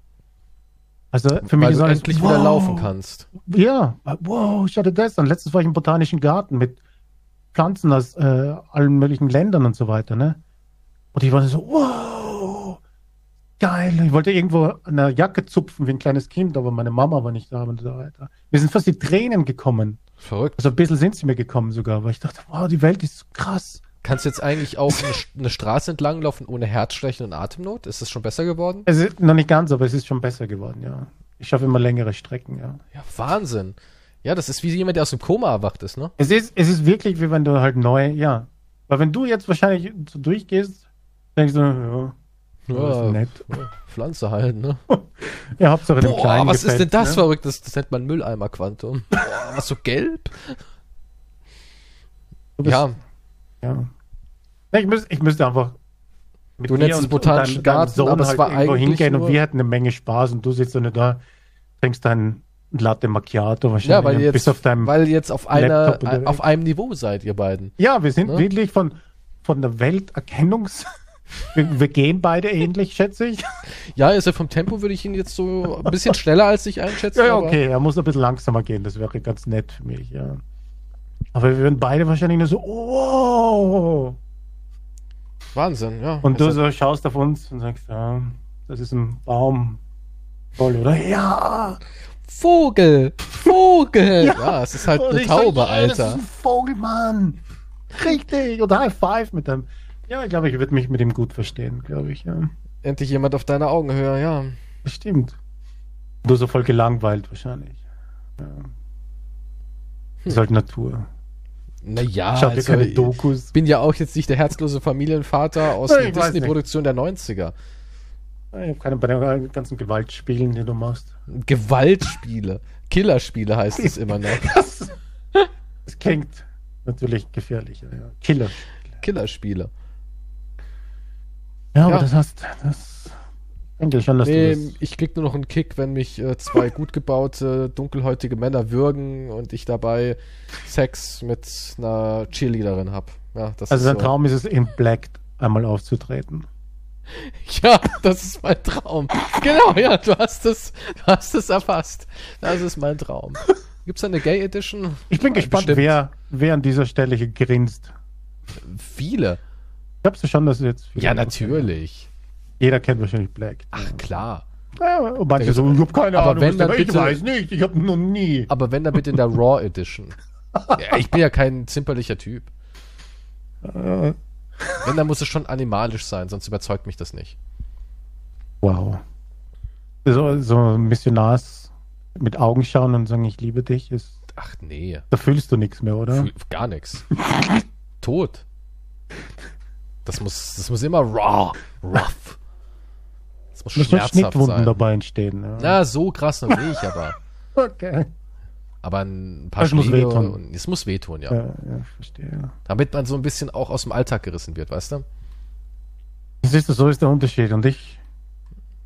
Also für mich Weil ist du alles, endlich wieder wow. laufen kannst. Ja, wow, schau dir das an. Letztens war ich im Botanischen Garten mit Pflanzen aus äh, allen möglichen Ländern und so weiter, ne? Und ich war so, wow, geil. Ich wollte irgendwo an der Jacke zupfen wie ein kleines Kind, aber meine Mama war nicht da und so weiter. Mir sind fast die Tränen gekommen. Verrückt. Also ein bisschen sind sie mir gekommen sogar, weil ich dachte, wow, die Welt ist so krass. Kannst du jetzt eigentlich auch eine, eine Straße entlang laufen ohne Herzstechen und Atemnot? Ist das schon besser geworden? Es ist noch nicht ganz, aber es ist schon besser geworden, ja. Ich schaffe immer längere Strecken, ja. Ja, Wahnsinn. Ja, das ist wie jemand, der aus dem Koma erwacht ist, ne? Es ist, es ist wirklich, wie wenn du halt neu, ja. Weil wenn du jetzt wahrscheinlich so durchgehst, denkst du, ja, das ist nett. Pflanze halt, ne? Ja, Hauptsache dem Boah, Kleinen was ist denn das ne? verrückt? Das, das nennt man Mülleimer-Quantum. Boah, was so gelb? Ja, ja. Ich, müß, ich müsste einfach mit Du nennst es botanischen Garten, aber es war irgendwo eigentlich hingehen nur- und wir hätten eine Menge Spaß und du sitzt nicht da, trinkst deinen Latte Macchiato wahrscheinlich. Ja, weil jetzt, auf weil jetzt auf einer, unterwegs. auf einem Niveau seid ihr beiden. Ja, wir sind Ne? wirklich von, von der Welterkennungs... wir, wir gehen beide ähnlich, schätze ich. Ja, also vom Tempo würde ich ihn jetzt so ein bisschen schneller als ich einschätzen. Ja, okay, er muss ein bisschen langsamer gehen, das wäre ganz nett für mich, ja. Aber wir würden beide wahrscheinlich nur so, oh. Wahnsinn, ja. Und du Also, so schaust auf uns und sagst, ja, das ist ein Baum. Toll, oder? Ja. Vogel! Vogel! ja. Ja. es ist halt Und eine Taube, ja, Das Alter. ist ein Vogelmann. Richtig. Und High Five mit dem. Ja, ich glaube, ich würde mich mit ihm gut verstehen, glaube ich, ja. Endlich jemand auf deiner Augenhöhe, ja. Bestimmt. Du so voll gelangweilt wahrscheinlich. Ja. Das ist halt Natur. Naja, dir also, keine ich Dokus. bin ja auch jetzt nicht der herzlose Familienvater aus ich weiß Disney-Produktionen der 90er. Ich habe keine bei den ganzen Gewaltspielen, die du machst. Gewaltspiele. Killerspiele heißt es immer noch. Das, das klingt natürlich gefährlicher, ja. Killer. Killerspiele. Ja, aber Ja. das hast, das denke ich Nee, ich krieg nur noch einen Kick, wenn mich äh, zwei gut gebaute, dunkelhäutige Männer würgen und ich dabei Sex mit einer Cheerleaderin hab. Ja, das Also dein so. Traum ist es, in Black einmal aufzutreten. Ja, das ist mein Traum. Genau, ja, du hast es, du hast es erfasst. Das ist mein Traum. Gibt's da eine Gay Edition? Ich bin gespannt, bestimmt. wer, wer an dieser Stelle hier grinst. Viele. Glaubst du schon, dass jetzt. Ja, natürlich. Jeder kennt wahrscheinlich Black. Ach, klar. Ja, und manche so, ich hab keine aber Ahnung. wenn, dann ich bitte- weiß nicht, ich habe noch nie. Aber wenn dann bitte in der Raw Edition. Ja, ich bin ja kein zimperlicher Typ. Äh, Wenn, dann muss es schon animalisch sein, sonst überzeugt mich das nicht. wow. So, so Missionars mit Augen schauen und sagen, ich liebe dich, ist, Ach nee, da fühlst du nichts mehr, oder? Fühl- gar nichts. Tot. Das muss, das muss immer raw, rough. Das muss müssen Schnittwunden sein. dabei entstehen. Ja. Na, so krass noch nicht, aber, Okay. aber ein paar Es muss wehtun. Es muss wehtun, ja. Ja, ja, verstehe. Damit man so ein bisschen auch aus dem Alltag gerissen wird, weißt du? Siehst du, so ist der Unterschied. Und ich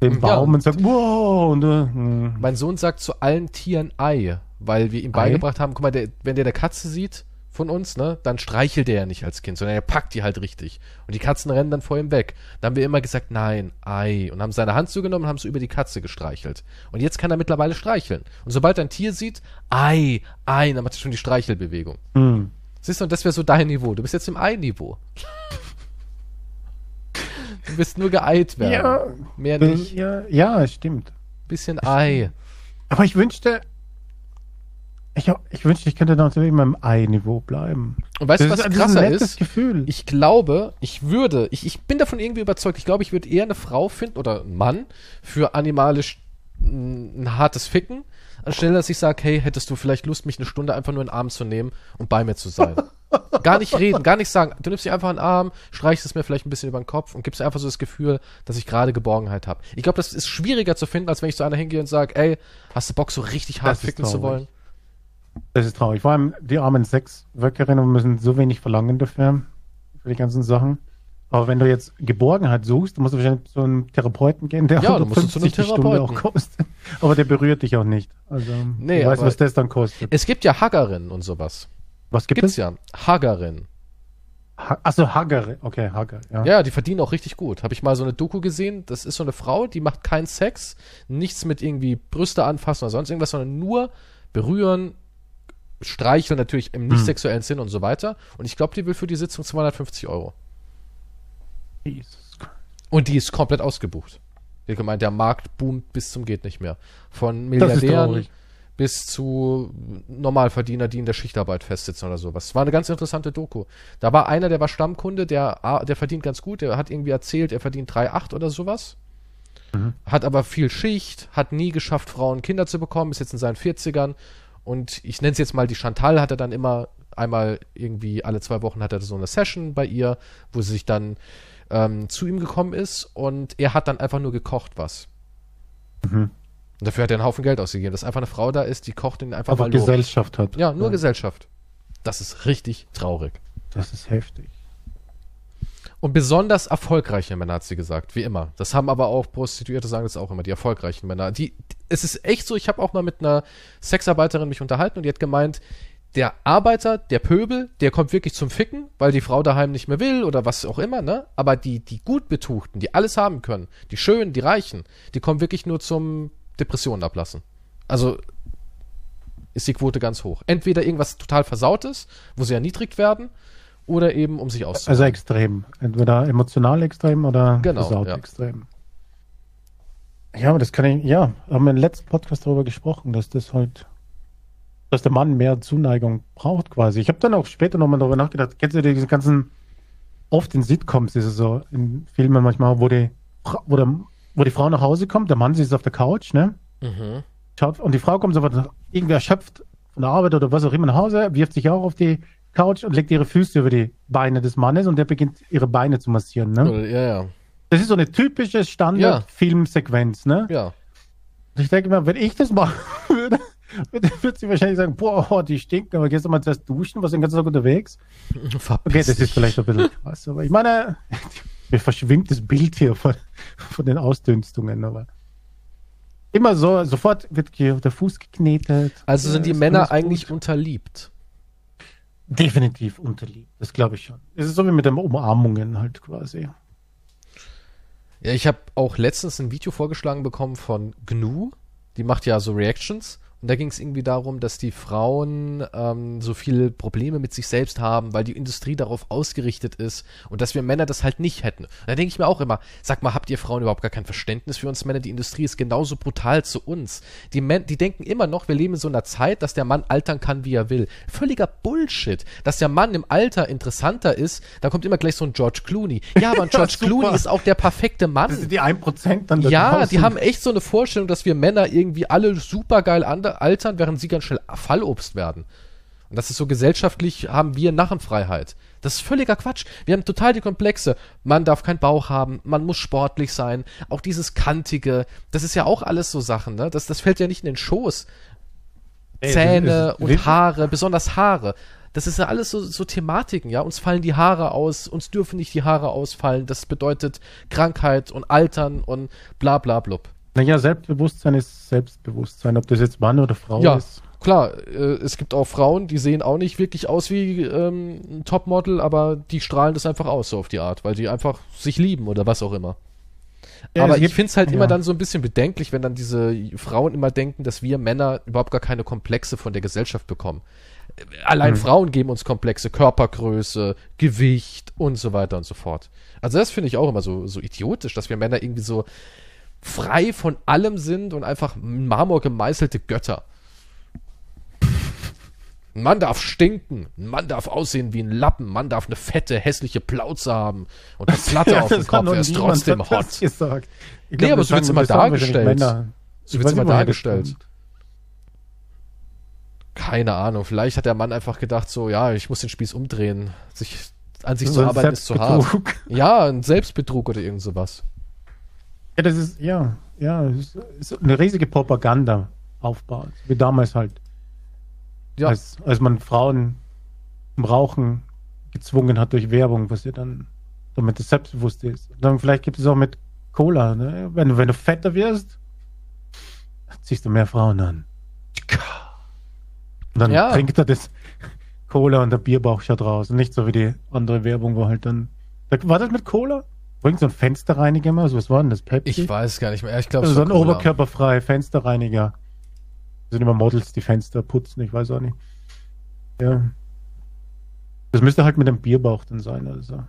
den Ja. Baum und sag, wow, und du, hm. Mein Sohn sagt zu allen Tieren Ei, weil wir ihm Ei? beigebracht haben, guck mal, der, wenn der eine Katze sieht von uns, ne, dann streichelt der ja nicht als Kind, sondern er packt die halt richtig. Und die Katzen rennen dann vor ihm weg. Dann haben wir immer gesagt, nein, Ei. Und haben seine Hand zugenommen und haben so über die Katze gestreichelt. Und jetzt kann er mittlerweile streicheln. Und sobald er ein Tier sieht, Ei, Ei, dann macht er schon die Streichelbewegung. Hm. Siehst du, und das wäre so dein Niveau. Du bist jetzt im Ei-Niveau. Du wirst nur geeilt werden. Ja. Mehr nicht. Ja, ja, stimmt. Bisschen Ei. Aber ich wünschte, ich, ich wünschte, ich könnte natürlich immer im Ei-Niveau bleiben. Und weißt du, was ist krasser ein ist? Gefühl. Ich glaube, ich würde, ich, ich bin davon irgendwie überzeugt, ich glaube, ich würde eher eine Frau finden oder einen Mann für animalisch ein, hartes Ficken, anstelle dass ich sage, hey, hättest du vielleicht Lust, mich eine Stunde einfach nur in den Arm zu nehmen und bei mir zu sein. gar nicht reden, gar nicht sagen. Du nimmst dich einfach in den Arm, streichst es mir vielleicht ein bisschen über den Kopf und gibst mir einfach so das Gefühl, dass ich gerade Geborgenheit habe. Ich glaube, das ist schwieriger zu finden, als wenn ich zu einer hingehe und sage, ey, hast du Bock, so richtig hart Das ficken zu wollen? Das ist traurig. Vor allem die armen Sexworkerinnen müssen so wenig verlangen dafür, für die ganzen Sachen. Aber wenn du jetzt Geborgenheit suchst, musst du wahrscheinlich zu einem Therapeuten gehen, der Ja, du musst zu einem 150 die Stunde auch Therapeuten. kostet. Aber der berührt dich auch nicht. Also, Nee, ich weiß, aber- was das dann kostet. Es gibt ja Haggerinnen und sowas. Was gibt Gibt's es? ja. Haggerinnen. Ha Achso, Hagger. Okay, Hagger. Ja. Ja, die verdienen auch richtig gut. Habe ich mal so eine Doku gesehen. Das ist so eine Frau, die macht keinen Sex, nichts mit irgendwie Brüste anfassen oder sonst irgendwas, sondern nur berühren, streicheln natürlich im nicht Hm. sexuellen Sinn und so weiter. Und ich glaube, die will für die Sitzung 250 Euro. Jesus. Und die ist komplett ausgebucht. Die hat gemeint, der Markt boomt bis zum geht nicht mehr. Von Milliardären bis zu Normalverdiener, die in der Schichtarbeit festsitzen oder sowas. Es war eine ganz interessante Doku. Da war einer, der war Stammkunde, der, ah, der verdient ganz gut, der hat irgendwie erzählt, er verdient 3,8 oder sowas. Mhm. Hat aber viel Schicht, hat nie geschafft, Frauen und Kinder zu bekommen, ist jetzt in seinen 40ern. Und ich nenne es jetzt mal die Chantal, hat er dann immer einmal irgendwie alle zwei Wochen hat er so eine Session bei ihr, wo sie sich dann ähm, zu ihm gekommen ist und er hat dann einfach nur gekocht was. Mhm. Und dafür hat er einen Haufen Geld ausgegeben, dass einfach eine Frau da ist, die kocht ihn einfach Aber mal. Gesellschaft hat. Ja, nur Gesellschaft. Das ist richtig traurig. Das ist heftig. Und besonders erfolgreiche Männer, hat sie gesagt, wie immer. Das haben aber auch Prostituierte sagen das auch immer, die erfolgreichen Männer. Die, es ist echt so, ich habe auch mal mit einer Sexarbeiterin mich unterhalten und die hat gemeint, der Arbeiter, der Pöbel, der kommt wirklich zum Ficken, weil die Frau daheim nicht mehr will oder was auch immer, ne? Aber die, die gut betuchten, die alles haben können, die Schönen, die Reichen, die kommen wirklich nur zum Depressionen ablassen. Also ist die Quote ganz hoch. Entweder irgendwas total Versautes, wo sie erniedrigt werden, oder eben um sich auszuhalten. Also extrem. Entweder emotional extrem oder Genau, ja. extrem. Ja, aber das kann ich, ja, haben wir im letzten Podcast darüber gesprochen, dass das halt, dass der Mann mehr Zuneigung braucht quasi. Ich habe dann auch später nochmal darüber nachgedacht, kennst du diese ganzen, oft in Sitcoms ist es so, in Filmen manchmal, wo die, wo, der, wo die Frau nach Hause kommt, der Mann sitzt auf der Couch, ne? Mhm. Schaut, und die Frau kommt sofort irgendwie erschöpft von der Arbeit oder was auch immer nach Hause, wirft sich auch auf die Couch und legt ihre Füße über die Beine des Mannes und der beginnt ihre Beine zu massieren. Ne? Ja, ja. Das ist so eine typische Standard-Filmsequenz. Ne? Ja. Ich denke mir, wenn ich das machen würde, würde, sie wahrscheinlich sagen, boah, oh, die stinken, aber gehst du mal zuerst duschen, was den ganzen Tag unterwegs? Verpiss Okay, das ist vielleicht ein bisschen krass, aber ich meine, mir verschwimmt das Bild hier von, von den Ausdünstungen, aber immer so, sofort wird hier der Fuß geknetet. Also sind die Männer alles gut. eigentlich unterliebt. Definitiv unterliebt, das glaube ich schon. Es ist so wie mit den Umarmungen halt quasi. Ja, ich habe auch letztens ein Video vorgeschlagen bekommen von GNU. Die macht ja so Reactions. Und da ging es irgendwie darum, dass die Frauen ähm, so viele Probleme mit sich selbst haben, weil die Industrie darauf ausgerichtet ist und dass wir Männer das halt nicht hätten. Und da denke ich mir auch immer, sag mal, habt ihr Frauen überhaupt gar kein Verständnis für uns Männer? Die Industrie ist genauso brutal zu uns. Die, Män die denken immer noch, wir leben in so einer Zeit, dass der Mann altern kann, wie er will. Völliger Bullshit. Dass der Mann im Alter interessanter ist, da kommt immer gleich so ein George Clooney. Ja, aber ein George super. Clooney ist auch der perfekte Mann. Das sind die 1% dann da Ja, draußen. die haben echt so eine Vorstellung, dass wir Männer irgendwie alle super altern, während sie ganz schnell Fallobst werden. Und das ist so gesellschaftlich, haben wir Narrenfreiheit. Das ist völliger Quatsch. Wir haben total die Komplexe. Man darf keinen Bauch haben, man muss sportlich sein. Auch dieses Kantige, das ist ja auch alles so Sachen, ne? Das, das fällt ja nicht in den Schoß. Ey, Zähne und Haare, besonders Haare. Das ist ja alles so, so Thematiken, ja. Uns fallen die Haare aus, uns dürfen nicht die Haare ausfallen. Das bedeutet Krankheit und Altern und bla bla blub. Naja, Selbstbewusstsein ist Selbstbewusstsein, ob das jetzt Mann oder Frau Ja, ist. klar, äh, es gibt auch Frauen, die sehen auch nicht wirklich aus wie ähm, ein Topmodel, aber die strahlen das einfach aus, so auf die Art, weil die einfach sich lieben oder was auch immer. Ja, aber ich finde es halt ja. immer dann so ein bisschen bedenklich, wenn dann diese Frauen immer denken, dass wir Männer überhaupt gar keine Komplexe von der Gesellschaft bekommen. Allein Mhm. Frauen geben uns Komplexe, Körpergröße, Gewicht und so weiter und so fort. Also das finde ich auch immer so, so idiotisch, dass wir Männer irgendwie so frei von allem sind und einfach Marmor gemeißelte Götter. Ein Mann darf stinken, ein Mann darf aussehen wie ein Lappen, ein Mann darf eine fette, hässliche Plauze haben und eine Platte auf dem Kopf, er ist trotzdem hot. Gesagt. Ich Nee, aber so wird's sagen- immer dargestellt. So wird's immer dargestellt. Keine Ahnung, vielleicht hat der Mann einfach gedacht, so, ja, ich muss den Spieß umdrehen. Sich, an sich So zu arbeiten ist zu hart. Selbstbetrug. Ja, ein Selbstbetrug oder irgend sowas. Ja, das ist, ja, ja, ist ist eine riesige Propaganda aufbaut. Wie damals halt. Ja. Als, als man Frauen zum Rauchen gezwungen hat durch Werbung, was ja dann, damit es selbstbewusst ist. Und dann vielleicht gibt es auch mit Cola, ne? Wenn du, wenn du fetter wirst, ziehst du mehr Frauen an. Und dann Ja. trinkt er das Cola und der Bierbauch schaut raus. Und nicht so wie die andere Werbung, wo halt dann. Da, war das mit Cola? Bringt so ein Fensterreiniger immer? Also was war denn das? Pepsi? Ich weiß gar nicht mehr. Ich glaube, Also so ein oberkörperfrei Fensterreiniger. Das sind immer Models, die Fenster putzen, ich weiß auch nicht. Ja. Das müsste halt mit dem Bierbauch dann sein, also.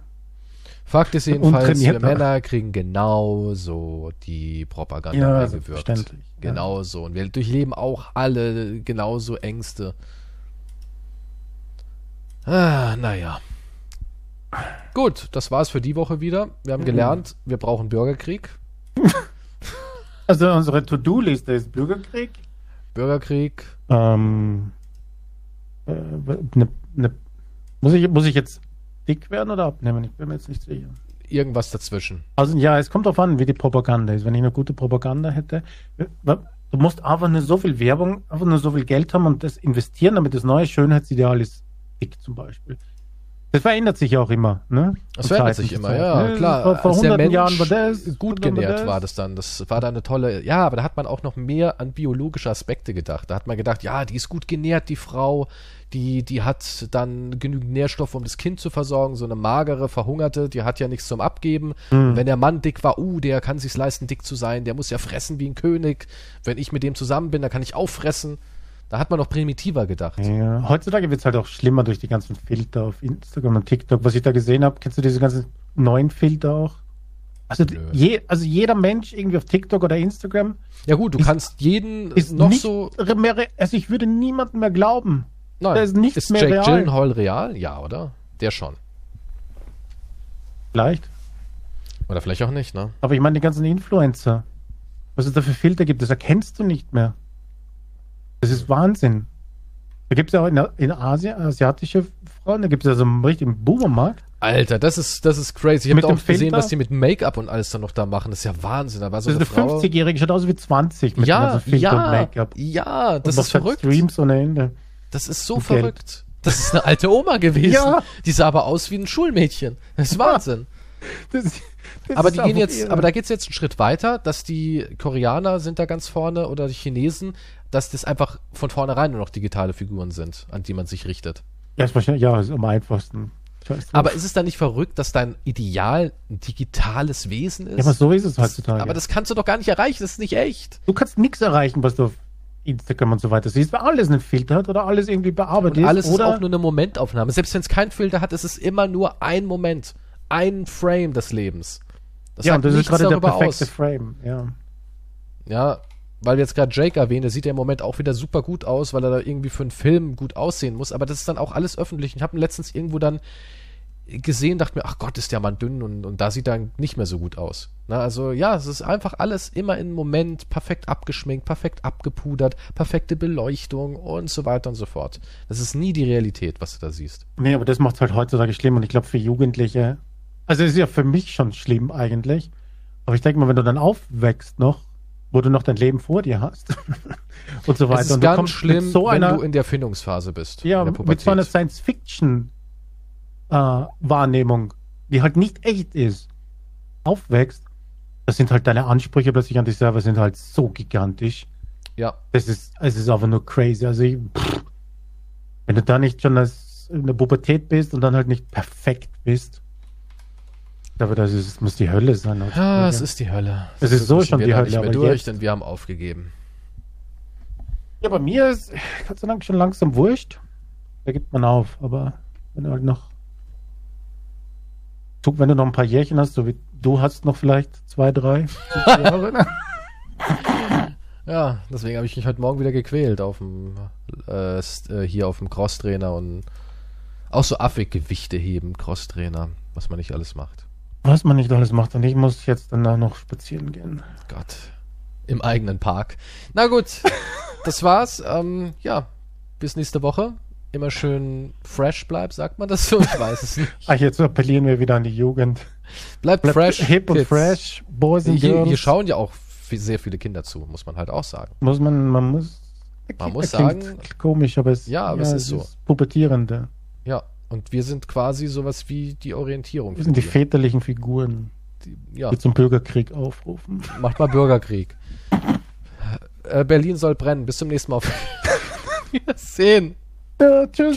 Fakt ist jedenfalls. Männer kriegen genauso die Propaganda Ja, eingewirkt. selbstverständlich. Ja. Genauso. Und wir durchleben auch alle genauso Ängste. Ah, naja. Gut, das war's für die Woche wieder. Wir haben gelernt, wir brauchen Bürgerkrieg. Also unsere To-Do-Liste ist Bürgerkrieg. Bürgerkrieg. Ähm, äh, ne, ne, muss, ich, muss ich jetzt dick werden oder abnehmen? Ich bin mir jetzt nicht sicher. Irgendwas dazwischen. Also ja, es kommt darauf an, wie die Propaganda ist. Wenn ich eine gute Propaganda hätte, du musst einfach nur so viel Werbung, einfach nur so viel Geld haben und das investieren, damit das neue Schönheitsideal ist dick zum Beispiel. Das verändert sich ja auch immer, ne? Das verändert sich immer, ja, ne? klar. Vor, vor hunderten Jahren war das. gut dann genährt das. war das dann. Das war da eine tolle, ja, aber da hat man auch noch mehr an biologische Aspekte gedacht. Da hat man gedacht, ja, die ist gut genährt, die Frau, die, die hat dann genügend Nährstoffe, um das Kind zu versorgen. So eine magere, verhungerte, die hat ja nichts zum Abgeben. Hm. Und wenn der Mann dick war, uh, der kann sich's leisten, dick zu sein, der muss ja fressen wie ein König. Wenn ich mit dem zusammen bin, dann kann ich auch fressen. Da hat man noch primitiver gedacht. Ja, heutzutage wird es halt auch schlimmer durch die ganzen Filter auf Instagram und TikTok. Was ich da gesehen habe, kennst du diese ganzen neuen Filter auch? Also, je, also jeder Mensch irgendwie auf TikTok oder Instagram Ja gut, du Ist- kannst jeden ist noch so. mehr, also ich würde niemanden mehr glauben. Nein, da ist nichts ist mehr Jake real. Gyllenhaal real? Ja, oder? Der schon. Vielleicht. Oder vielleicht auch nicht, ne? Aber ich meine, die ganzen Influencer, was es da für Filter gibt, das erkennst du nicht mehr. Das ist Wahnsinn. Da gibt es ja auch in, in Asien asiatische Frauen, da gibt es ja so einen richtigen Boomermarkt. Alter, das ist, das ist crazy. Ich habe auch gesehen, Filter? was die mit Make-up und alles dann noch da machen. Das ist ja Wahnsinn. Da war so Das ist eine eine Frau. 50-Jährige, schaut aus wie 20 mit Ja, Filter und ja, Make-up. ja, das und ist verrückt. Streams ohne Ende. Das ist so Und Geld. verrückt. Das ist eine alte Oma gewesen. Ja. Die sah aber aus wie ein Schulmädchen. Das ist Wahnsinn. Das, das Aber die gehen jetzt, irre. aber da geht's jetzt einen Schritt weiter, dass die Koreaner sind da ganz vorne oder die Chinesen, dass das einfach von vornherein nur noch digitale Figuren sind, an die man sich richtet. Ja, ist wahrscheinlich, ja, ist am einfachsten. Aber ist es dann nicht verrückt, dass dein Ideal ein digitales Wesen ist? ja, aber so ist es heutzutage. Aber das kannst du doch gar nicht erreichen, das ist nicht echt. du kannst nichts erreichen, was du auf Instagram und so weiter siehst, weil alles einen Filter hat oder alles irgendwie bearbeitet Und alles ist. Oder ist auch nur eine Momentaufnahme. Selbst wenn es keinen Filter hat, ist es immer nur ein Moment, ein Frame des Lebens. Das ja, und das ist gerade der perfekte aus. Frame. Ja. Ja, weil wir jetzt gerade Jake erwähnen, der sieht ja im Moment auch wieder super gut aus, weil er da irgendwie für einen Film gut aussehen muss. Aber das ist dann auch alles öffentlich. Ich habe ihn letztens irgendwo dann gesehen, dachte mir, ach Gott, ist der Mann dünn und, und da sieht er nicht mehr so gut aus. Na, also ja, es ist einfach alles immer im Moment perfekt abgeschminkt, perfekt abgepudert, perfekte Beleuchtung und so weiter und so fort. Das ist nie die Realität, was du da siehst. Nee, aber das macht halt heutzutage schlimm und ich glaube für Jugendliche, also es ist ja für mich schon schlimm eigentlich, aber ich denke mal, wenn du dann aufwächst noch, wo du noch dein Leben vor dir hast und so weiter. es ist und du ganz schlimm, so wenn einer, du in der Findungsphase bist. ja, mit so einer. Science-Fiction-Wahrnehmung, die halt nicht echt ist, aufwächst, das sind halt deine Ansprüche plötzlich an dich selber sind halt so gigantisch. Ja, Das ist, es ist einfach nur crazy. Also, ich, pff, wenn du da nicht schon als in der Pubertät bist und dann halt nicht perfekt bist, glaube, das, ist, das muss die Hölle sein. ja es ist die Hölle. Es ist so schon die Hölle, nicht mehr aber durch, jetzt- denn wir haben aufgegeben. ja, bei mir ist Gott sei Dank schon langsam wurscht. Da gibt man auf, aber wenn du halt noch, wenn du noch ein paar Jährchen hast, so wie du hast noch vielleicht zwei, drei Jahre. ne? Ja, deswegen habe ich mich heute Morgen wieder gequält auf dem äh, äh, hier auf dem Crosstrainer und auch so affig Gewichte heben, Crosstrainer, was man nicht alles macht. Was man nicht alles macht. Und ich muss jetzt danach noch spazieren gehen. Gott. Im eigenen Park. Na gut, das war's. Ähm, ja, bis nächste Woche. Immer schön fresh bleib, sagt man das so? Ich weiß es nicht. Ach, jetzt appellieren wir wieder an die Jugend. Bleibt Bleibt fresh. hip und Kids. fresh, Boys and Hier, Girls. hier schauen ja auch viel- sehr viele Kinder zu, muss man halt auch sagen. muss man, man muss. Man muss sagen- komisch, aber es, Ja, aber es ist so. Pubertierende. Ja, und wir sind quasi sowas wie die Orientierung. Wir sind die väterlichen Figuren, Die- Ja, die zum Bürgerkrieg aufrufen. macht mal Bürgerkrieg. Äh, Berlin soll brennen. Bis zum nächsten Mal. Auf Wiedersehen. Ja, tschüss.